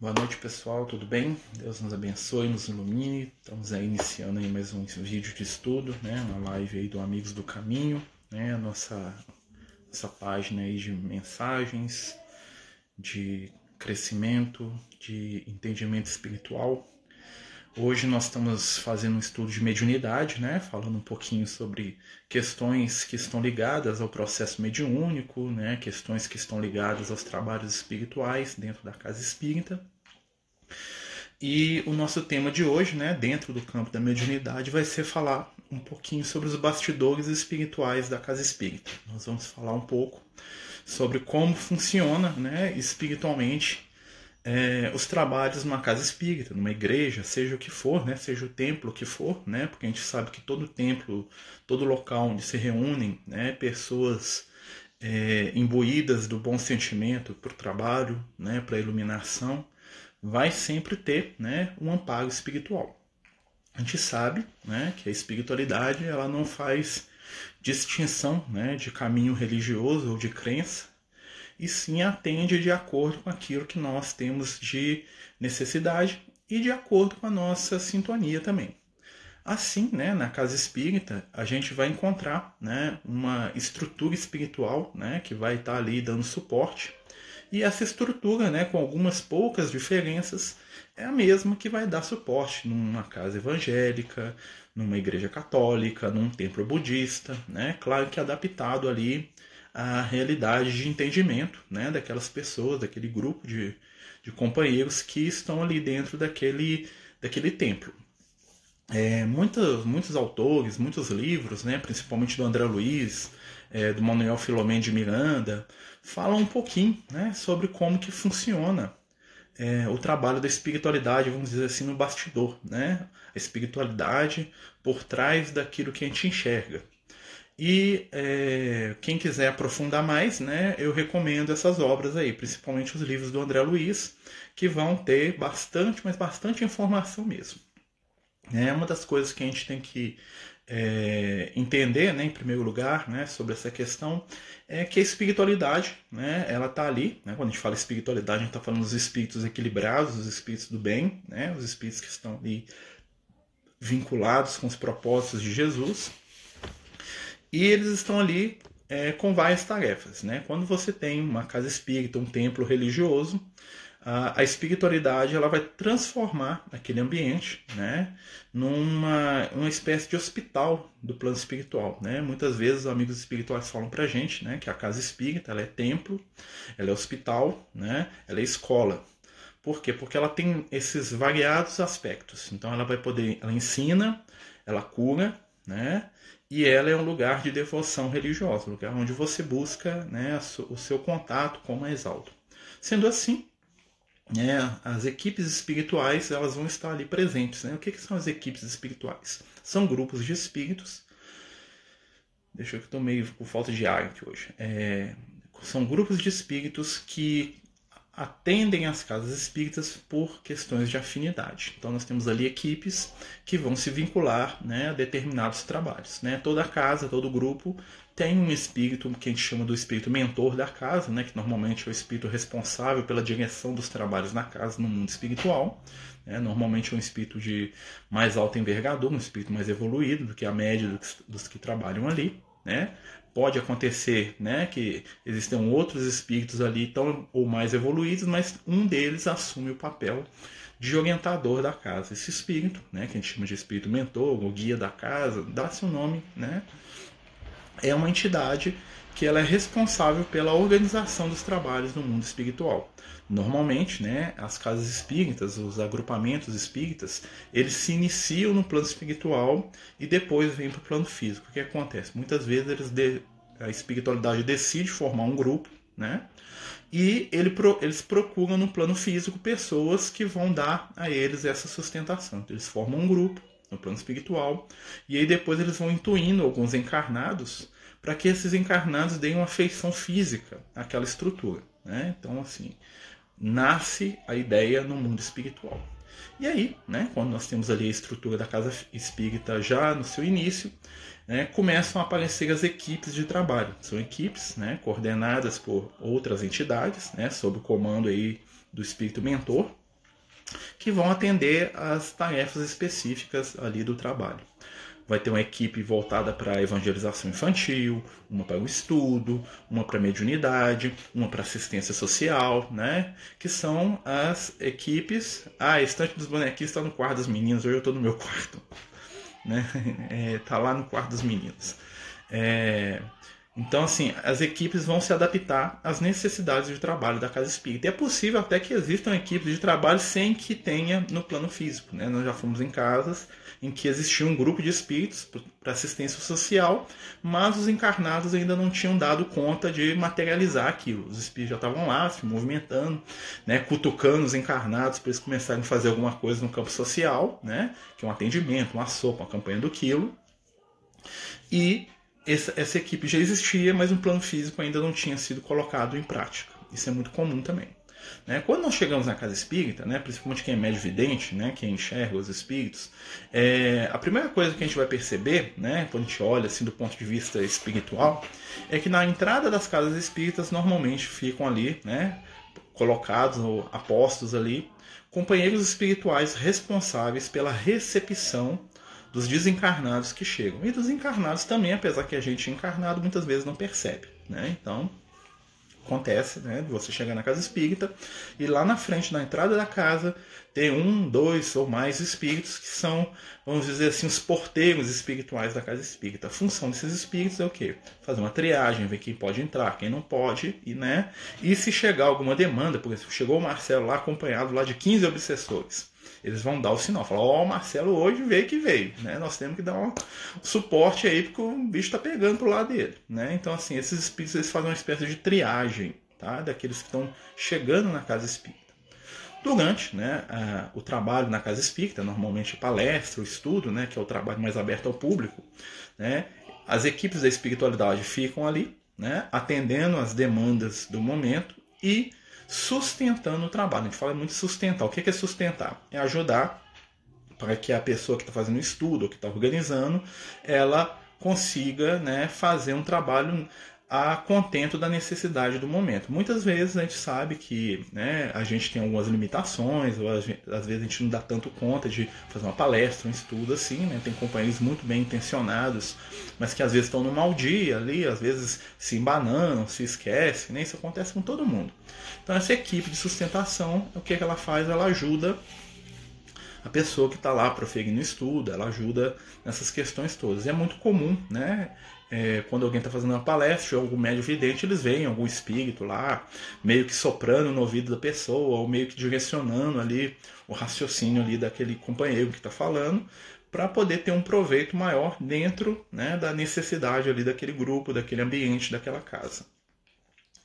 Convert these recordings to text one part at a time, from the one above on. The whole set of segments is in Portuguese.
Boa noite, pessoal, tudo bem? Deus nos abençoe, nos ilumine. Estamos aí iniciando aí mais um vídeo de estudo, né? Uma live aí do Amigos do Caminho, né? A nossa, nossa página aí de mensagens, de crescimento, de entendimento espiritual. Hoje nós estamos fazendo um estudo de mediunidade, né? Falando um pouquinho sobre questões que estão ligadas ao processo mediúnico, né? Questões que estão ligadas aos trabalhos espirituais dentro da casa espírita. E o nosso tema de hoje, né, dentro do campo da mediunidade, vai ser falar um pouquinho sobre os bastidores espirituais da casa espírita. Nós vamos falar um pouco sobre como funciona, né, espiritualmente é, os trabalhos numa casa espírita, numa igreja, seja o que for, né, seja o templo que for, né, porque a gente sabe que todo templo, todo local onde se reúnem né, pessoas é, imbuídas do bom sentimento para o trabalho, né, para a iluminação, vai sempre ter né, um amparo espiritual. A gente sabe né, que a espiritualidade ela não faz distinção né, de caminho religioso ou de crença, e sim atende de acordo com aquilo que nós temos de necessidade e de acordo com a nossa sintonia também. Assim, né, na casa espírita, a gente vai encontrar né, uma estrutura espiritual né, que vai estar ali dando suporte. E essa estrutura, né, com algumas poucas diferenças, é a mesma que vai dar suporte numa casa evangélica, numa igreja católica, num templo budista, né? Claro que adaptado ali a realidade de entendimento né, daquelas pessoas, daquele grupo de, de companheiros que estão ali dentro daquele, daquele templo. É, muitos, muitos autores, muitos livros, né, principalmente do André Luiz, é, do Manuel Filomeno de Miranda, falam um pouquinho né, sobre como que funciona é, o trabalho da espiritualidade, vamos dizer assim, no bastidor. Né? A espiritualidade por trás daquilo que a gente enxerga. E é, quem quiser aprofundar mais, né, eu recomendo essas obras aí, principalmente os livros do André Luiz, que vão ter bastante, mas bastante informação mesmo. É uma das coisas que a gente tem que é, entender, né, em primeiro lugar, né, sobre essa questão, é que a espiritualidade, né, ela está ali. Né, quando a gente fala espiritualidade, a gente está falando dos espíritos equilibrados, os espíritos do bem, né, os espíritos que estão ali vinculados com os propósitos de Jesus. E eles estão ali é, com várias tarefas. Né? Quando você tem uma casa espírita, um templo religioso, a, a espiritualidade ela vai transformar aquele ambiente né, numa uma espécie de hospital do plano espiritual. Né? Muitas vezes os amigos espirituais falam para a gente né, que a casa espírita ela é templo, ela é hospital, né, ela é escola. Por quê? Porque ela tem esses variados aspectos. Então ela vai poder, ela ensina, ela cura, né? E ela é um lugar de devoção religiosa, um lugar onde você busca né, o seu contato com o mais alto. Sendo assim, né, as equipes espirituais elas vão estar ali presentes. Né? O que, que são as equipes espirituais? São grupos de espíritos. Deixa eu que estou meio com falta de ar aqui hoje. É, são grupos de espíritos que atendem às casas espíritas por questões de afinidade. Então nós temos ali equipes que vão se vincular né, a determinados trabalhos. Né? Toda casa, todo grupo tem um espírito que a gente chama do espírito mentor da casa, né, que normalmente é o espírito responsável pela direção dos trabalhos na casa no mundo espiritual. Né? Normalmente é um espírito de mais alta envergadura, um espírito mais evoluído do que a média dos, dos que trabalham ali. Né? pode acontecer né, que existem outros espíritos ali tão ou mais evoluídos, mas um deles assume o papel de orientador da casa. Esse espírito, né, que a gente chama de espírito mentor, ou guia da casa, dá seu nome, né, é uma entidade que ela é responsável pela organização dos trabalhos no mundo espiritual. Normalmente, né, as casas espíritas, os agrupamentos espíritas, eles se iniciam no plano espiritual e depois vêm para o plano físico. O que acontece? Muitas vezes eles de, a espiritualidade decide formar um grupo, né? E ele, eles procuram no plano físico pessoas que vão dar a eles essa sustentação. Então, eles formam um grupo no plano espiritual e aí depois eles vão intuindo alguns encarnados para que esses encarnados deem uma feição física àquela estrutura. Né? Então, assim, nasce a ideia no mundo espiritual. E aí, né, quando nós temos ali a estrutura da casa espírita já no seu início, né, começam a aparecer as equipes de trabalho. São equipes né, coordenadas por outras entidades, né, sob o comando aí do espírito mentor. que vão atender às tarefas específicas ali do trabalho vai ter uma equipe voltada para a evangelização infantil, uma para o estudo, uma para a mediunidade, uma para assistência social, né? Que são as equipes. Ah, a estante dos bonequinhos está no quarto dos meninos, hoje eu estou no meu quarto. Né? É, tá lá no quarto dos meninos. É, então, assim, as equipes vão se adaptar às necessidades de trabalho da casa espírita. E é possível até que existam equipes de trabalho sem que tenha no plano físico. Né? Nós já fomos em casas em que existia um grupo de espíritos para assistência social, mas os encarnados ainda não tinham dado conta de materializar aquilo. Os espíritos já estavam lá se movimentando, né, cutucando os encarnados para eles começarem a fazer alguma coisa no campo social, né, que é um atendimento, uma sopa, uma campanha do quilo. E essa, essa equipe já existia, mas o plano físico ainda não tinha sido colocado em prática. Isso é muito comum também. Né? Quando nós chegamos na casa espírita, né, principalmente quem é médio vidente, né, quem enxerga os espíritos, é, a primeira coisa que a gente vai perceber, né, quando a gente olha assim do ponto de vista espiritual, é que na entrada das casas espíritas normalmente ficam ali, né, colocados ou apostos ali, companheiros espirituais responsáveis pela recepção dos desencarnados que chegam. E dos encarnados também, apesar que a gente encarnado muitas vezes não percebe. Né? Então, acontece, né? Você chegar na casa espírita e lá na frente, na entrada da casa, tem um, dois ou mais espíritos que são, vamos dizer assim, os porteiros espirituais da casa espírita. A função desses espíritos é o quê? Fazer uma triagem, ver quem pode entrar, quem não pode, e, né? E se chegar alguma demanda, por exemplo, chegou o Marcelo lá acompanhado lá de 15 obsessores eles vão dar o sinal, falar, ó, oh, o Marcelo hoje veio que veio, né? Nós temos que dar um suporte aí porque o bicho está pegando pro lado dele, né? Então assim, esses espíritos eles fazem uma espécie de triagem, tá? Daqueles que estão chegando na casa espírita. Durante né, a, o trabalho na casa espírita, normalmente palestra, o estudo, né, que é o trabalho mais aberto ao público, né, as equipes da espiritualidade ficam ali, né, atendendo as demandas do momento e sustentando o trabalho. A gente fala muito sustentar. O que é sustentar? É ajudar para que a pessoa que está fazendo estudo ou que está organizando, ela consiga né, fazer um trabalho a contento da necessidade do momento. Muitas vezes a gente sabe que né, a gente tem algumas limitações, ou às vezes a gente não dá tanto conta de fazer uma palestra, um estudo assim, né? Tem companheiros muito bem intencionados, mas que às vezes estão no mau dia ali, às vezes se embananam, se esquecem, né? Isso acontece com todo mundo. Então essa equipe de sustentação, o que, é que ela faz? Ela ajuda a pessoa que está lá prosseguindo o estudo, ela ajuda nessas questões todas. E é muito comum, né? É, quando alguém está fazendo uma palestra, ou algum médio vidente, eles veem algum espírito lá, meio que soprando no ouvido da pessoa, ou meio que direcionando ali o raciocínio ali daquele companheiro que está falando, para poder ter um proveito maior dentro né, da necessidade ali daquele grupo, daquele ambiente, daquela casa.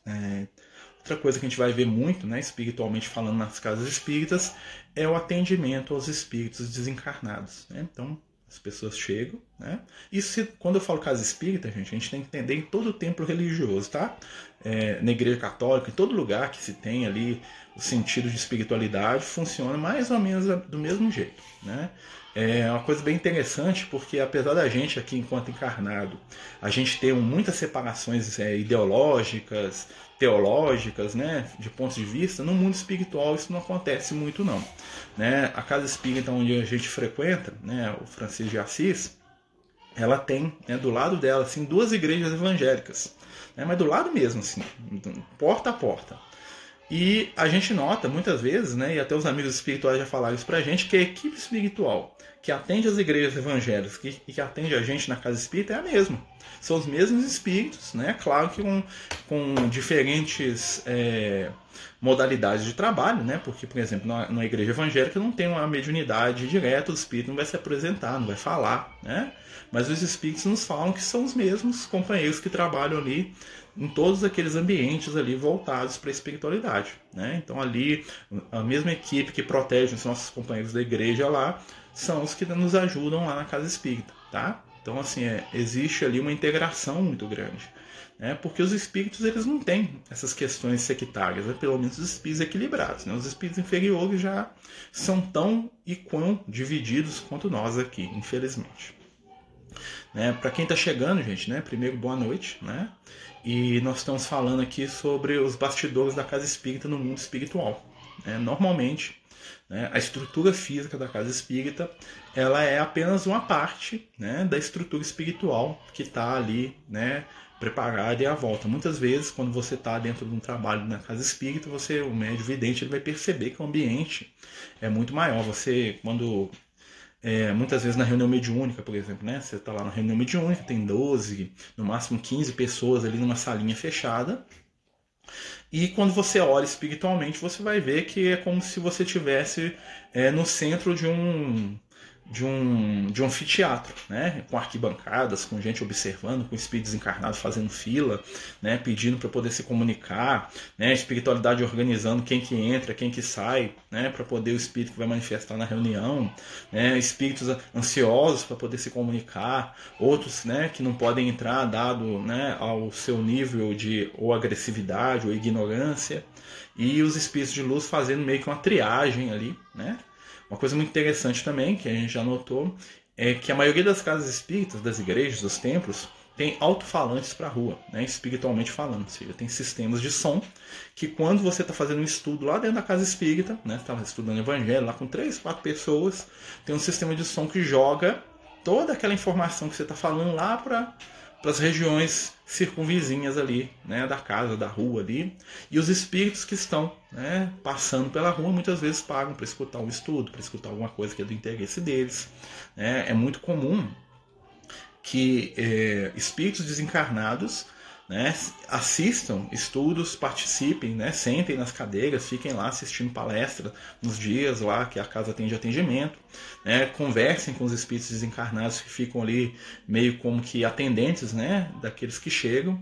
É, Outra coisa que a gente vai ver muito, né, espiritualmente falando nas casas espíritas, é o atendimento aos espíritos desencarnados. Né? Então, as pessoas chegam, né? Isso, quando eu falo casa espírita, gente, a gente tem que entender em todo o templo religioso, tá? É, na igreja católica, em todo lugar que se tem ali o sentido de espiritualidade, funciona mais ou menos do mesmo jeito, né? É uma coisa bem interessante porque apesar da gente aqui enquanto encarnado, a gente ter muitas separações é, ideológicas, teológicas, né, de pontos de vista, no mundo espiritual isso não acontece muito não. Né? A casa espírita onde a gente frequenta, né, o Francisco de Assis, ela tem né, do lado dela assim duas igrejas evangélicas, né, mas do lado mesmo, assim, porta a porta. E a gente nota muitas vezes, né, e até os amigos espirituais já falaram isso pra gente, que a equipe espiritual que atende as igrejas evangélicas e que, que atende a gente na casa espírita é a mesma. São os mesmos espíritos, né? Claro que com, com diferentes é, modalidades de trabalho, né? Porque, por exemplo, na, na igreja evangélica não tem uma mediunidade direta, o espírito não vai se apresentar, não vai falar, né? Mas os espíritos nos falam que são os mesmos companheiros que trabalham ali em todos aqueles ambientes ali voltados para a espiritualidade. Né? Então ali a mesma equipe que protege os nossos companheiros da igreja lá são os que nos ajudam lá na casa espírita, tá? Então assim é, existe ali uma integração muito grande, né? Porque os espíritos eles não têm essas questões sectárias, né? pelo menos os espíritos equilibrados, né? Os espíritos inferiores já são tão e quão divididos quanto nós aqui, infelizmente. Né? Para quem está chegando, gente, né? Primeiro boa noite, né? E nós estamos falando aqui sobre os bastidores da casa espírita no mundo espiritual. Né? Normalmente, né, a estrutura física da casa espírita ela é apenas uma parte né, da estrutura espiritual que está ali né, preparada e à volta. Muitas vezes, quando você está dentro de um trabalho na casa espírita, você, o médio vidente, ele vai perceber que o ambiente é muito maior. Você, quando é, muitas vezes na reunião mediúnica, por exemplo, né? Você está lá na reunião mediúnica, tem 12, no máximo 15 pessoas ali numa salinha fechada. E quando você olha espiritualmente, você vai ver que é como se você tivesse é, no centro de um de um, de um anfiteatro, né? com arquibancadas, com gente observando, com espíritos encarnados fazendo fila, né? pedindo para poder se comunicar, né? espiritualidade organizando quem que entra, quem que sai, né? para poder o espírito que vai manifestar na reunião, né? espíritos ansiosos para poder se comunicar, outros né? que não podem entrar dado né? ao seu nível de ou agressividade ou ignorância, e os espíritos de luz fazendo meio que uma triagem ali, né? Uma coisa muito interessante também, que a gente já notou, é que a maioria das casas espíritas, das igrejas, dos templos, tem alto-falantes para a rua, né, espiritualmente falando. Ou seja, tem sistemas de som que quando você está fazendo um estudo lá dentro da casa espírita, né, está estudando evangelho lá com três, quatro pessoas, tem um sistema de som que joga toda aquela informação que você está falando lá para para as regiões circunvizinhas ali, né, da casa, da rua ali, e os espíritos que estão né, passando pela rua muitas vezes pagam para escutar um estudo, para escutar alguma coisa que é do interesse deles. Né? É muito comum que é, espíritos desencarnados né, assistam estudos, participem, né, sentem nas cadeiras, fiquem lá assistindo palestra nos dias lá que a casa tem de atendimento, né, conversem com os espíritos desencarnados que ficam ali meio como que atendentes né, daqueles que chegam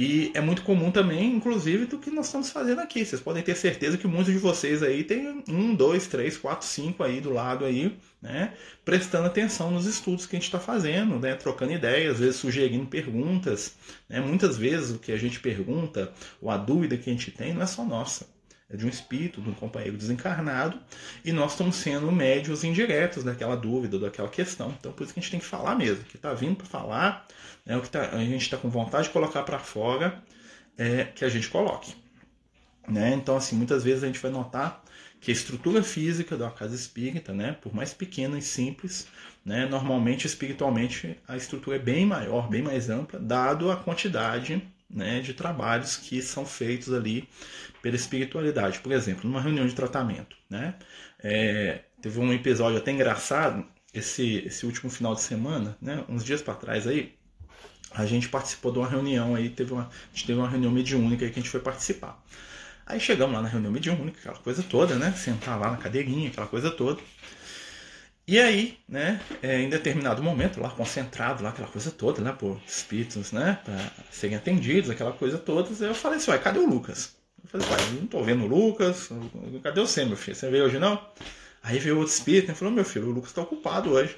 e é muito comum também, inclusive, do que nós estamos fazendo aqui. Vocês podem ter certeza que muitos de vocês aí tem um, dois, três, quatro, cinco aí do lado aí, né? Prestando atenção nos estudos que a gente está fazendo, né? Trocando ideias, às vezes sugerindo perguntas. Né? Muitas vezes o que a gente pergunta, ou a dúvida que a gente tem, não é só nossa de um espírito, de um companheiro desencarnado, e nós estamos sendo médios indiretos daquela dúvida, daquela questão. Então, por isso que a gente tem que falar mesmo, que está vindo para falar, né, o que tá, a gente está com vontade de colocar para fora, é, que a gente coloque. Né? Então, assim, muitas vezes a gente vai notar que a estrutura física da casa espírita, né, por mais pequena e simples, né, normalmente espiritualmente a estrutura é bem maior, bem mais ampla, dado a quantidade né, de trabalhos que são feitos ali pela espiritualidade. Por exemplo, numa reunião de tratamento, né, é, teve um episódio até engraçado esse, esse último final de semana, né, uns dias para trás aí, a gente participou de uma reunião aí, teve uma, a gente teve uma reunião mediúnica aí que a gente foi participar. Aí chegamos lá na reunião mediúnica, aquela coisa toda, né? Sentar lá na cadeirinha, aquela coisa toda. E aí, né, é, em determinado momento, lá concentrado, lá aquela coisa toda, né, por espíritos, né, para serem atendidos, aquela coisa toda, eu falei assim, uai, cadê o Lucas? Eu falei, uai, não tô vendo o Lucas, cadê você, meu filho? Você veio hoje não? Aí veio outro espírito e falou, meu filho, o Lucas está ocupado hoje.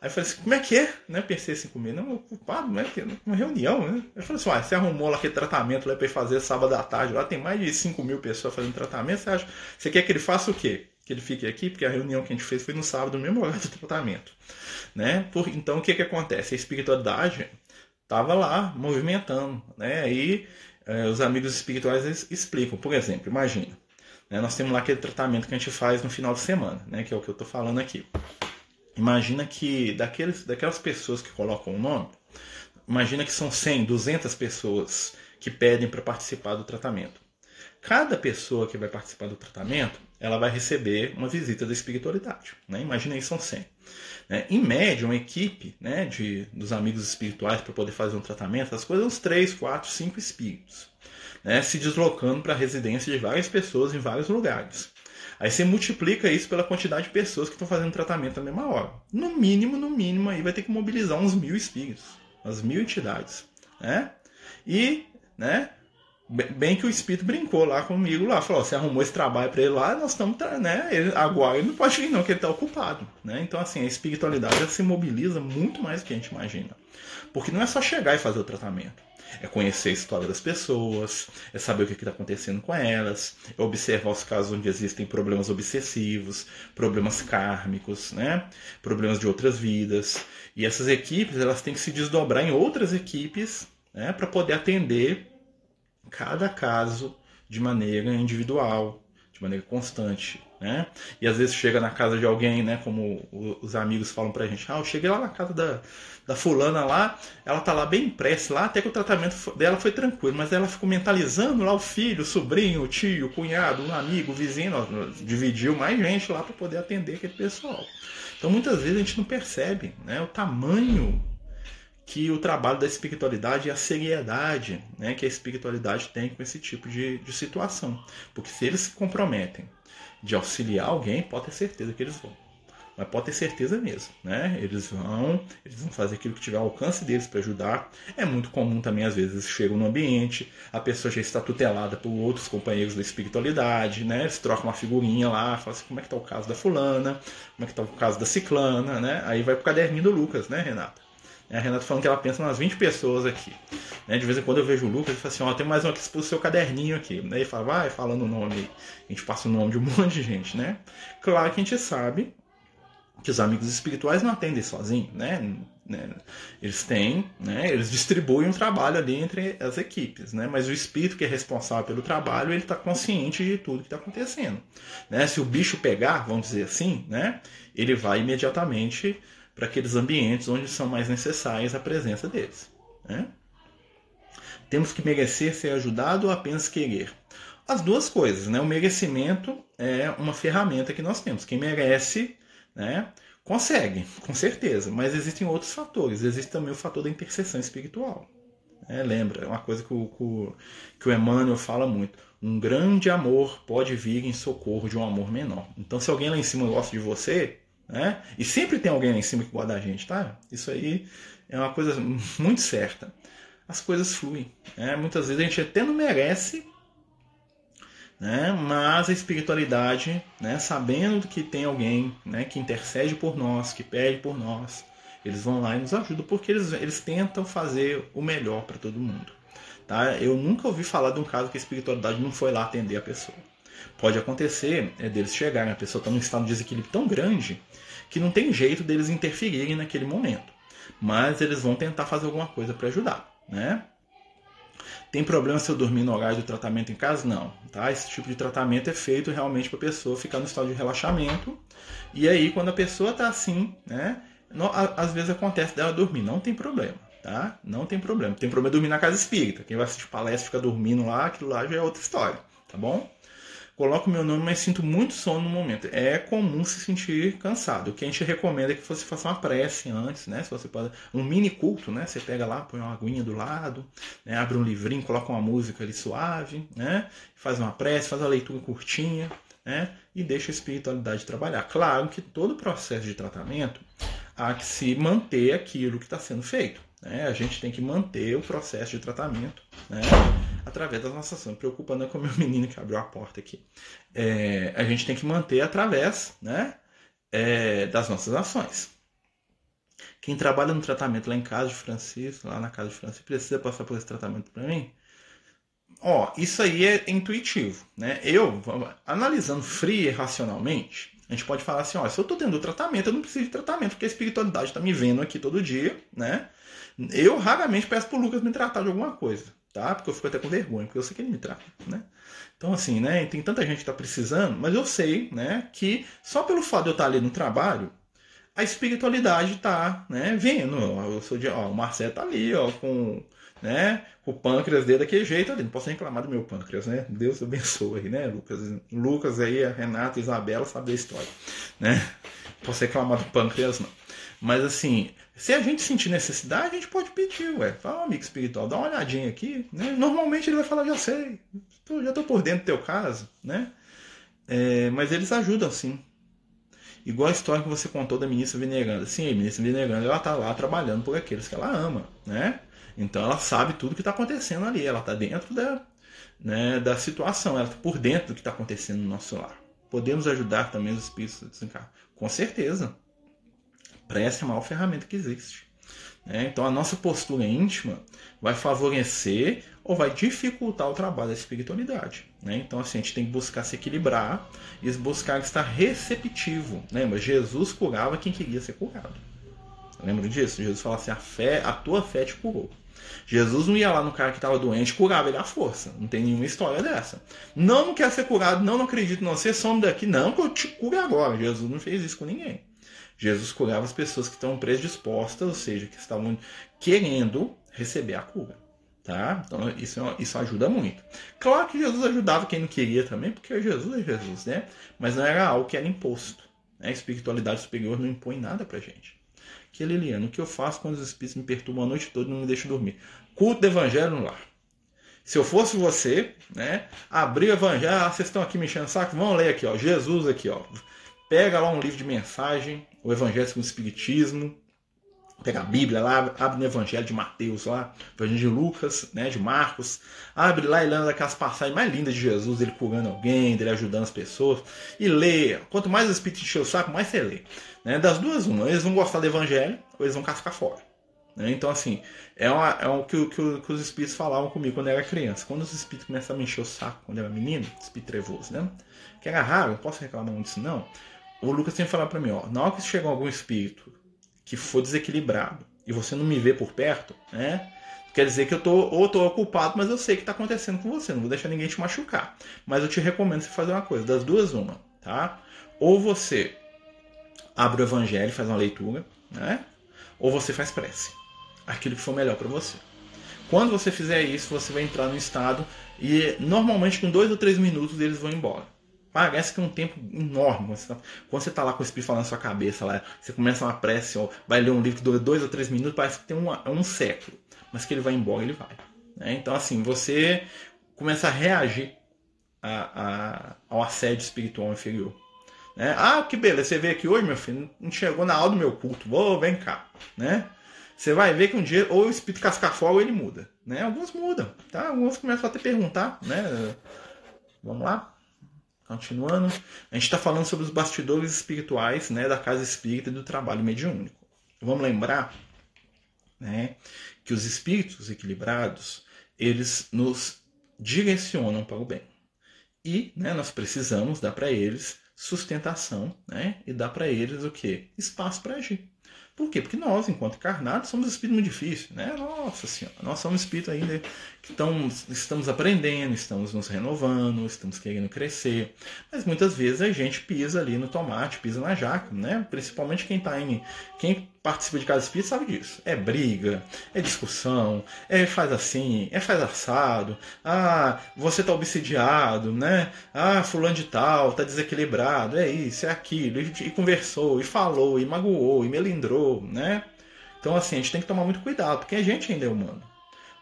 Aí eu falei assim, como é que é? Né? Pensei assim comigo, não, ocupado, né? Uma reunião, né? Eu falei assim, uai, você arrumou lá aquele tratamento lá para fazer sábado à tarde, lá tem mais de 5 mil pessoas fazendo tratamento, você acha, você quer que ele faça o quê? que ele fique aqui, porque a reunião que a gente fez foi no sábado, mesmo horário do tratamento. Né? Por, então, o que, que acontece? A espiritualidade estava lá movimentando. Né? Eh, os amigos espirituais explicam. Por exemplo, imagina, né? nós temos lá aquele tratamento que a gente faz no final de semana, né? que é o que eu estou falando aqui. Imagina que daqueles, daquelas pessoas que colocam o nome, imagina que são 100, 200 pessoas que pedem para participar do tratamento. Cada pessoa que vai participar do tratamento, ela vai receber uma visita da espiritualidade. Né? Imagina aí, são 100. Né? Em média, uma equipe né, de, dos amigos espirituais para poder fazer um tratamento, as coisas uns 3, 4, 5 espíritos. Né? Se deslocando para a residência de várias pessoas em vários lugares. Aí você multiplica isso pela quantidade de pessoas que estão fazendo tratamento na mesma hora. No mínimo, no mínimo, aí vai ter que mobilizar uns mil espíritos, umas mil entidades. Né? E né, Bem que o espírito brincou lá comigo lá, falou: você arrumou esse trabalho para ele lá, nós estamos, né? Ele, agora ele não pode ir, não, que ele está ocupado, né? Então, assim, a espiritualidade se mobiliza muito mais do que a gente imagina. Porque não é só chegar e fazer o tratamento. É conhecer a história das pessoas, é saber o que está acontecendo com elas, é observar os casos onde existem problemas obsessivos, problemas kármicos, né? problemas de outras vidas. E essas equipes elas têm que se desdobrar em outras equipes né? para poder atender cada caso de maneira individual, de maneira constante, né? E às vezes chega na casa de alguém, né? Como os amigos falam pra gente, ah, eu cheguei lá na casa da, da fulana lá, ela tá lá bem impressa lá, até que o tratamento dela foi tranquilo, mas ela ficou mentalizando lá o filho, o sobrinho, o tio, o cunhado, um amigo, o vizinho, ó, dividiu mais gente lá para poder atender aquele pessoal. Então muitas vezes a gente não percebe, né? O tamanho que o trabalho da espiritualidade e a seriedade né, que a espiritualidade tem com esse tipo de, de situação. Porque se eles se comprometem de auxiliar alguém, pode ter certeza que eles vão. Mas pode ter certeza mesmo, né? Eles vão, eles vão fazer aquilo que tiver ao alcance deles para ajudar. É muito comum também, às vezes, chegam no ambiente, a pessoa já está tutelada por outros companheiros da espiritualidade, né? Eles trocam uma figurinha lá, falam assim, como é que está o caso da fulana, como é que está o caso da ciclana, né? Aí vai pro caderninho do Lucas, né, Renata? A Renata falando que ela pensa umas 20 pessoas aqui. Né? De vez em quando eu vejo o Lucas e fala assim, ó, tem mais um aqui pro seu caderninho aqui. Daí ele fala, vai falando o nome, a gente passa o nome de um monte de gente, né? Claro que a gente sabe que os amigos espirituais não atendem sozinhos, né? né? Eles têm, né? Eles distribuem o trabalho ali entre as equipes, né? Mas o espírito que é responsável pelo trabalho, ele está consciente de tudo que está acontecendo, né? Se o bicho pegar, vamos dizer assim, né? Ele vai imediatamente para aqueles ambientes onde são mais necessárias a presença deles. Né? Temos que merecer ser ajudado ou apenas querer? As duas coisas, né? O merecimento é uma ferramenta que nós temos. Quem merece, né, consegue, com certeza. Mas existem outros fatores. Existe também o fator da intercessão espiritual. É, lembra, é uma coisa que o, que o Emmanuel fala muito. Um grande amor pode vir em socorro de um amor menor. Então, se alguém lá em cima gosta de você, né? E sempre tem alguém lá em cima que guarda a gente, tá? Isso aí é uma coisa muito certa. As coisas fluem. Né? Muitas vezes a gente até não merece, né? mas a espiritualidade, né? sabendo que tem alguém né? que intercede por nós, que pede por nós, eles vão lá e nos ajudam porque eles, eles tentam fazer o melhor para todo mundo. Tá? Eu nunca ouvi falar de um caso que a espiritualidade não foi lá atender a pessoa. Pode acontecer é deles chegarem, a pessoa está num estado de desequilíbrio tão grande que não tem jeito deles interferirem naquele momento. Mas eles vão tentar fazer alguma coisa para ajudar, né? Tem problema se eu dormir no horário do tratamento em casa? Não, tá? Esse tipo de tratamento é feito realmente para a pessoa ficar no estado de relaxamento. E aí, quando a pessoa está assim, né? Às vezes acontece dela dormir, não tem problema, tá? Não tem problema. Tem problema dormir na casa espírita. Quem vai assistir palestra fica dormindo lá, aquilo lá já é outra história, tá bom? Coloco meu nome, mas sinto muito sono no momento. É comum se sentir cansado. O que a gente recomenda é que você faça uma prece antes, né? Se você pode, um mini culto, né? Você pega lá, põe uma aguinha do lado, né? abre um livrinho, coloca uma música ali suave, né? Faz uma prece, faz uma leitura curtinha, né? E deixa a espiritualidade trabalhar. Claro que todo o processo de tratamento há que se manter aquilo que está sendo feito. Né? A gente tem que manter o processo de tratamento, né? através das nossas ações. Preocupando com o meu menino que abriu a porta aqui. É, a gente tem que manter através né, é, das nossas ações. Quem trabalha no tratamento lá em casa de Francisco, lá na casa de Francisco, precisa passar por esse tratamento para mim? Ó, isso aí é intuitivo, né? Eu, analisando frio e racionalmente, a gente pode falar assim, ó, se eu estou tendo tratamento, eu não preciso de tratamento, porque a espiritualidade está me vendo aqui todo dia, né? Eu raramente peço pro Lucas me tratar de alguma coisa tá? Porque eu fico até com vergonha, porque eu sei que ele me trata, né? Então, assim, né? Tem tanta gente que tá precisando, mas eu sei, né? Que só pelo fato de eu estar ali no trabalho, a espiritualidade tá, né? Vendo. Eu sou de, ó, o Marcelo tá ali, ó, com, né? O pâncreas dele daquele jeito ali. Não posso reclamar do meu pâncreas, né? Deus abençoe né, Lucas? Lucas aí, a Renata, a Isabela, sabe a história, né? Não posso reclamar do pâncreas, não. Mas assim, se a gente sentir necessidade, a gente pode pedir, ué. Fala, amigo espiritual, dá uma olhadinha aqui. Né? Normalmente ele vai falar, já sei, já tô por dentro do teu caso, né? É, mas eles ajudam, sim. Igual a história que você contou da ministra Veneranda. Sim, a ministra Veneranda, ela tá lá trabalhando por aqueles que ela ama, né? Então ela sabe tudo que está acontecendo ali. Ela está dentro da, né, da situação, ela está por dentro do que está acontecendo no nosso lar. Podemos ajudar também os espíritos a desencarnar? Com certeza prece é a maior ferramenta que existe. Né? Então a nossa postura íntima vai favorecer ou vai dificultar o trabalho da espiritualidade. Né? Então assim, a gente tem que buscar se equilibrar e buscar estar receptivo. Lembra? Jesus curava quem queria ser curado. Lembra disso? Jesus fala assim: a fé, a tua fé te curou. Jesus não ia lá no cara que estava doente curava ele à força. Não tem nenhuma história dessa. Não, não quer ser curado, não, não acredito, não. Você some daqui, não, que eu te curo agora. Jesus não fez isso com ninguém. Jesus curava as pessoas que estão predispostas, ou seja, que estavam querendo receber a cura. Tá? Então isso, é isso ajuda muito. Claro que Jesus ajudava quem não queria também, porque Jesus é Jesus, né? Mas não era algo que era imposto. Né? A espiritualidade superior não impõe nada pra gente. Que Liliana, o que eu faço quando os espíritos me perturbam a noite toda e não me deixam dormir? Culto do evangelho no lar. Se eu fosse você, né, abrir o evangelho, ah, vocês estão aqui me enchendo saco, vamos ler aqui, ó, Jesus aqui, ó. Pega lá um livro de mensagem, o Evangelho segundo o Espiritismo, pega a Bíblia lá, abre no Evangelho de Mateus lá, Evangelho de Lucas, né, de Marcos, abre lá e lê daquelas passagens mais lindas de Jesus, dele curando alguém, dele ajudando as pessoas, e lê. Quanto mais o Espírito encher o saco, mais você lê. Né? Das duas, uma, eles vão gostar do Evangelho ou eles vão cascar fora. Né? Então, assim, é, uma, é o que, que, que, os espíritos falavam comigo quando eu era criança. Quando os espíritos começavam a me encher o saco, quando eu era menino, espírito trevoso, né? Que era raro, não posso reclamar muito disso, não. O Lucas sempre fala para mim, ó, na hora que chega algum espírito que for desequilibrado e você não me vê por perto, né? Quer dizer que eu tô ou tô ocupado, mas eu sei que está acontecendo com você, não vou deixar ninguém te machucar. Mas eu te recomendo você fazer uma coisa, das duas uma, tá? Ou você abre o evangelho, faz uma leitura, né? Ou você faz prece. Aquilo que for melhor para você. Quando você fizer isso, você vai entrar no estado e normalmente com dois ou três minutos eles vão embora. Parece que é um tempo enorme. Quando você está tá lá com o Espírito falando na sua cabeça, lá, você começa uma prece, ou vai ler um livro que dura dois ou três minutos, parece que tem um, um século. Mas que ele vai embora, ele vai. Né? Então, assim, você começa a reagir a, a, ao assédio espiritual inferior. Né? Ah, que beleza, você veio aqui hoje, meu filho, não chegou na aula do meu culto, vou, vem cá. Né? Você vai ver que um dia, ou o espírito cascar fogo, ele muda. Né? Alguns mudam, tá? Alguns começam a te perguntar, né? Vamos lá? Continuando, a gente está falando sobre os bastidores espirituais né, da casa espírita e do trabalho mediúnico. Vamos lembrar né, que os espíritos equilibrados eles nos direcionam para o bem. E né, nós precisamos dar para eles sustentação né, e dar para eles o que? Espaço para agir. Por quê? Porque nós, enquanto encarnados, somos espíritos muito difíceis, né? Nossa Senhora, nós somos espíritos ainda que tão, estamos aprendendo, estamos nos renovando, estamos querendo crescer, mas muitas vezes a gente pisa ali no tomate, pisa na jaca, né? Principalmente quem está em, quem participa de cada espírito sabe disso. É briga, é discussão, é faz assim, é faz assado. Ah, você tá obsidiado, né? Ah, fulano de tal, tá desequilibrado, é isso, é aquilo. E, conversou, e falou, e magoou, e melindrou, né? Então assim, a gente tem que tomar muito cuidado, porque a gente ainda é humano.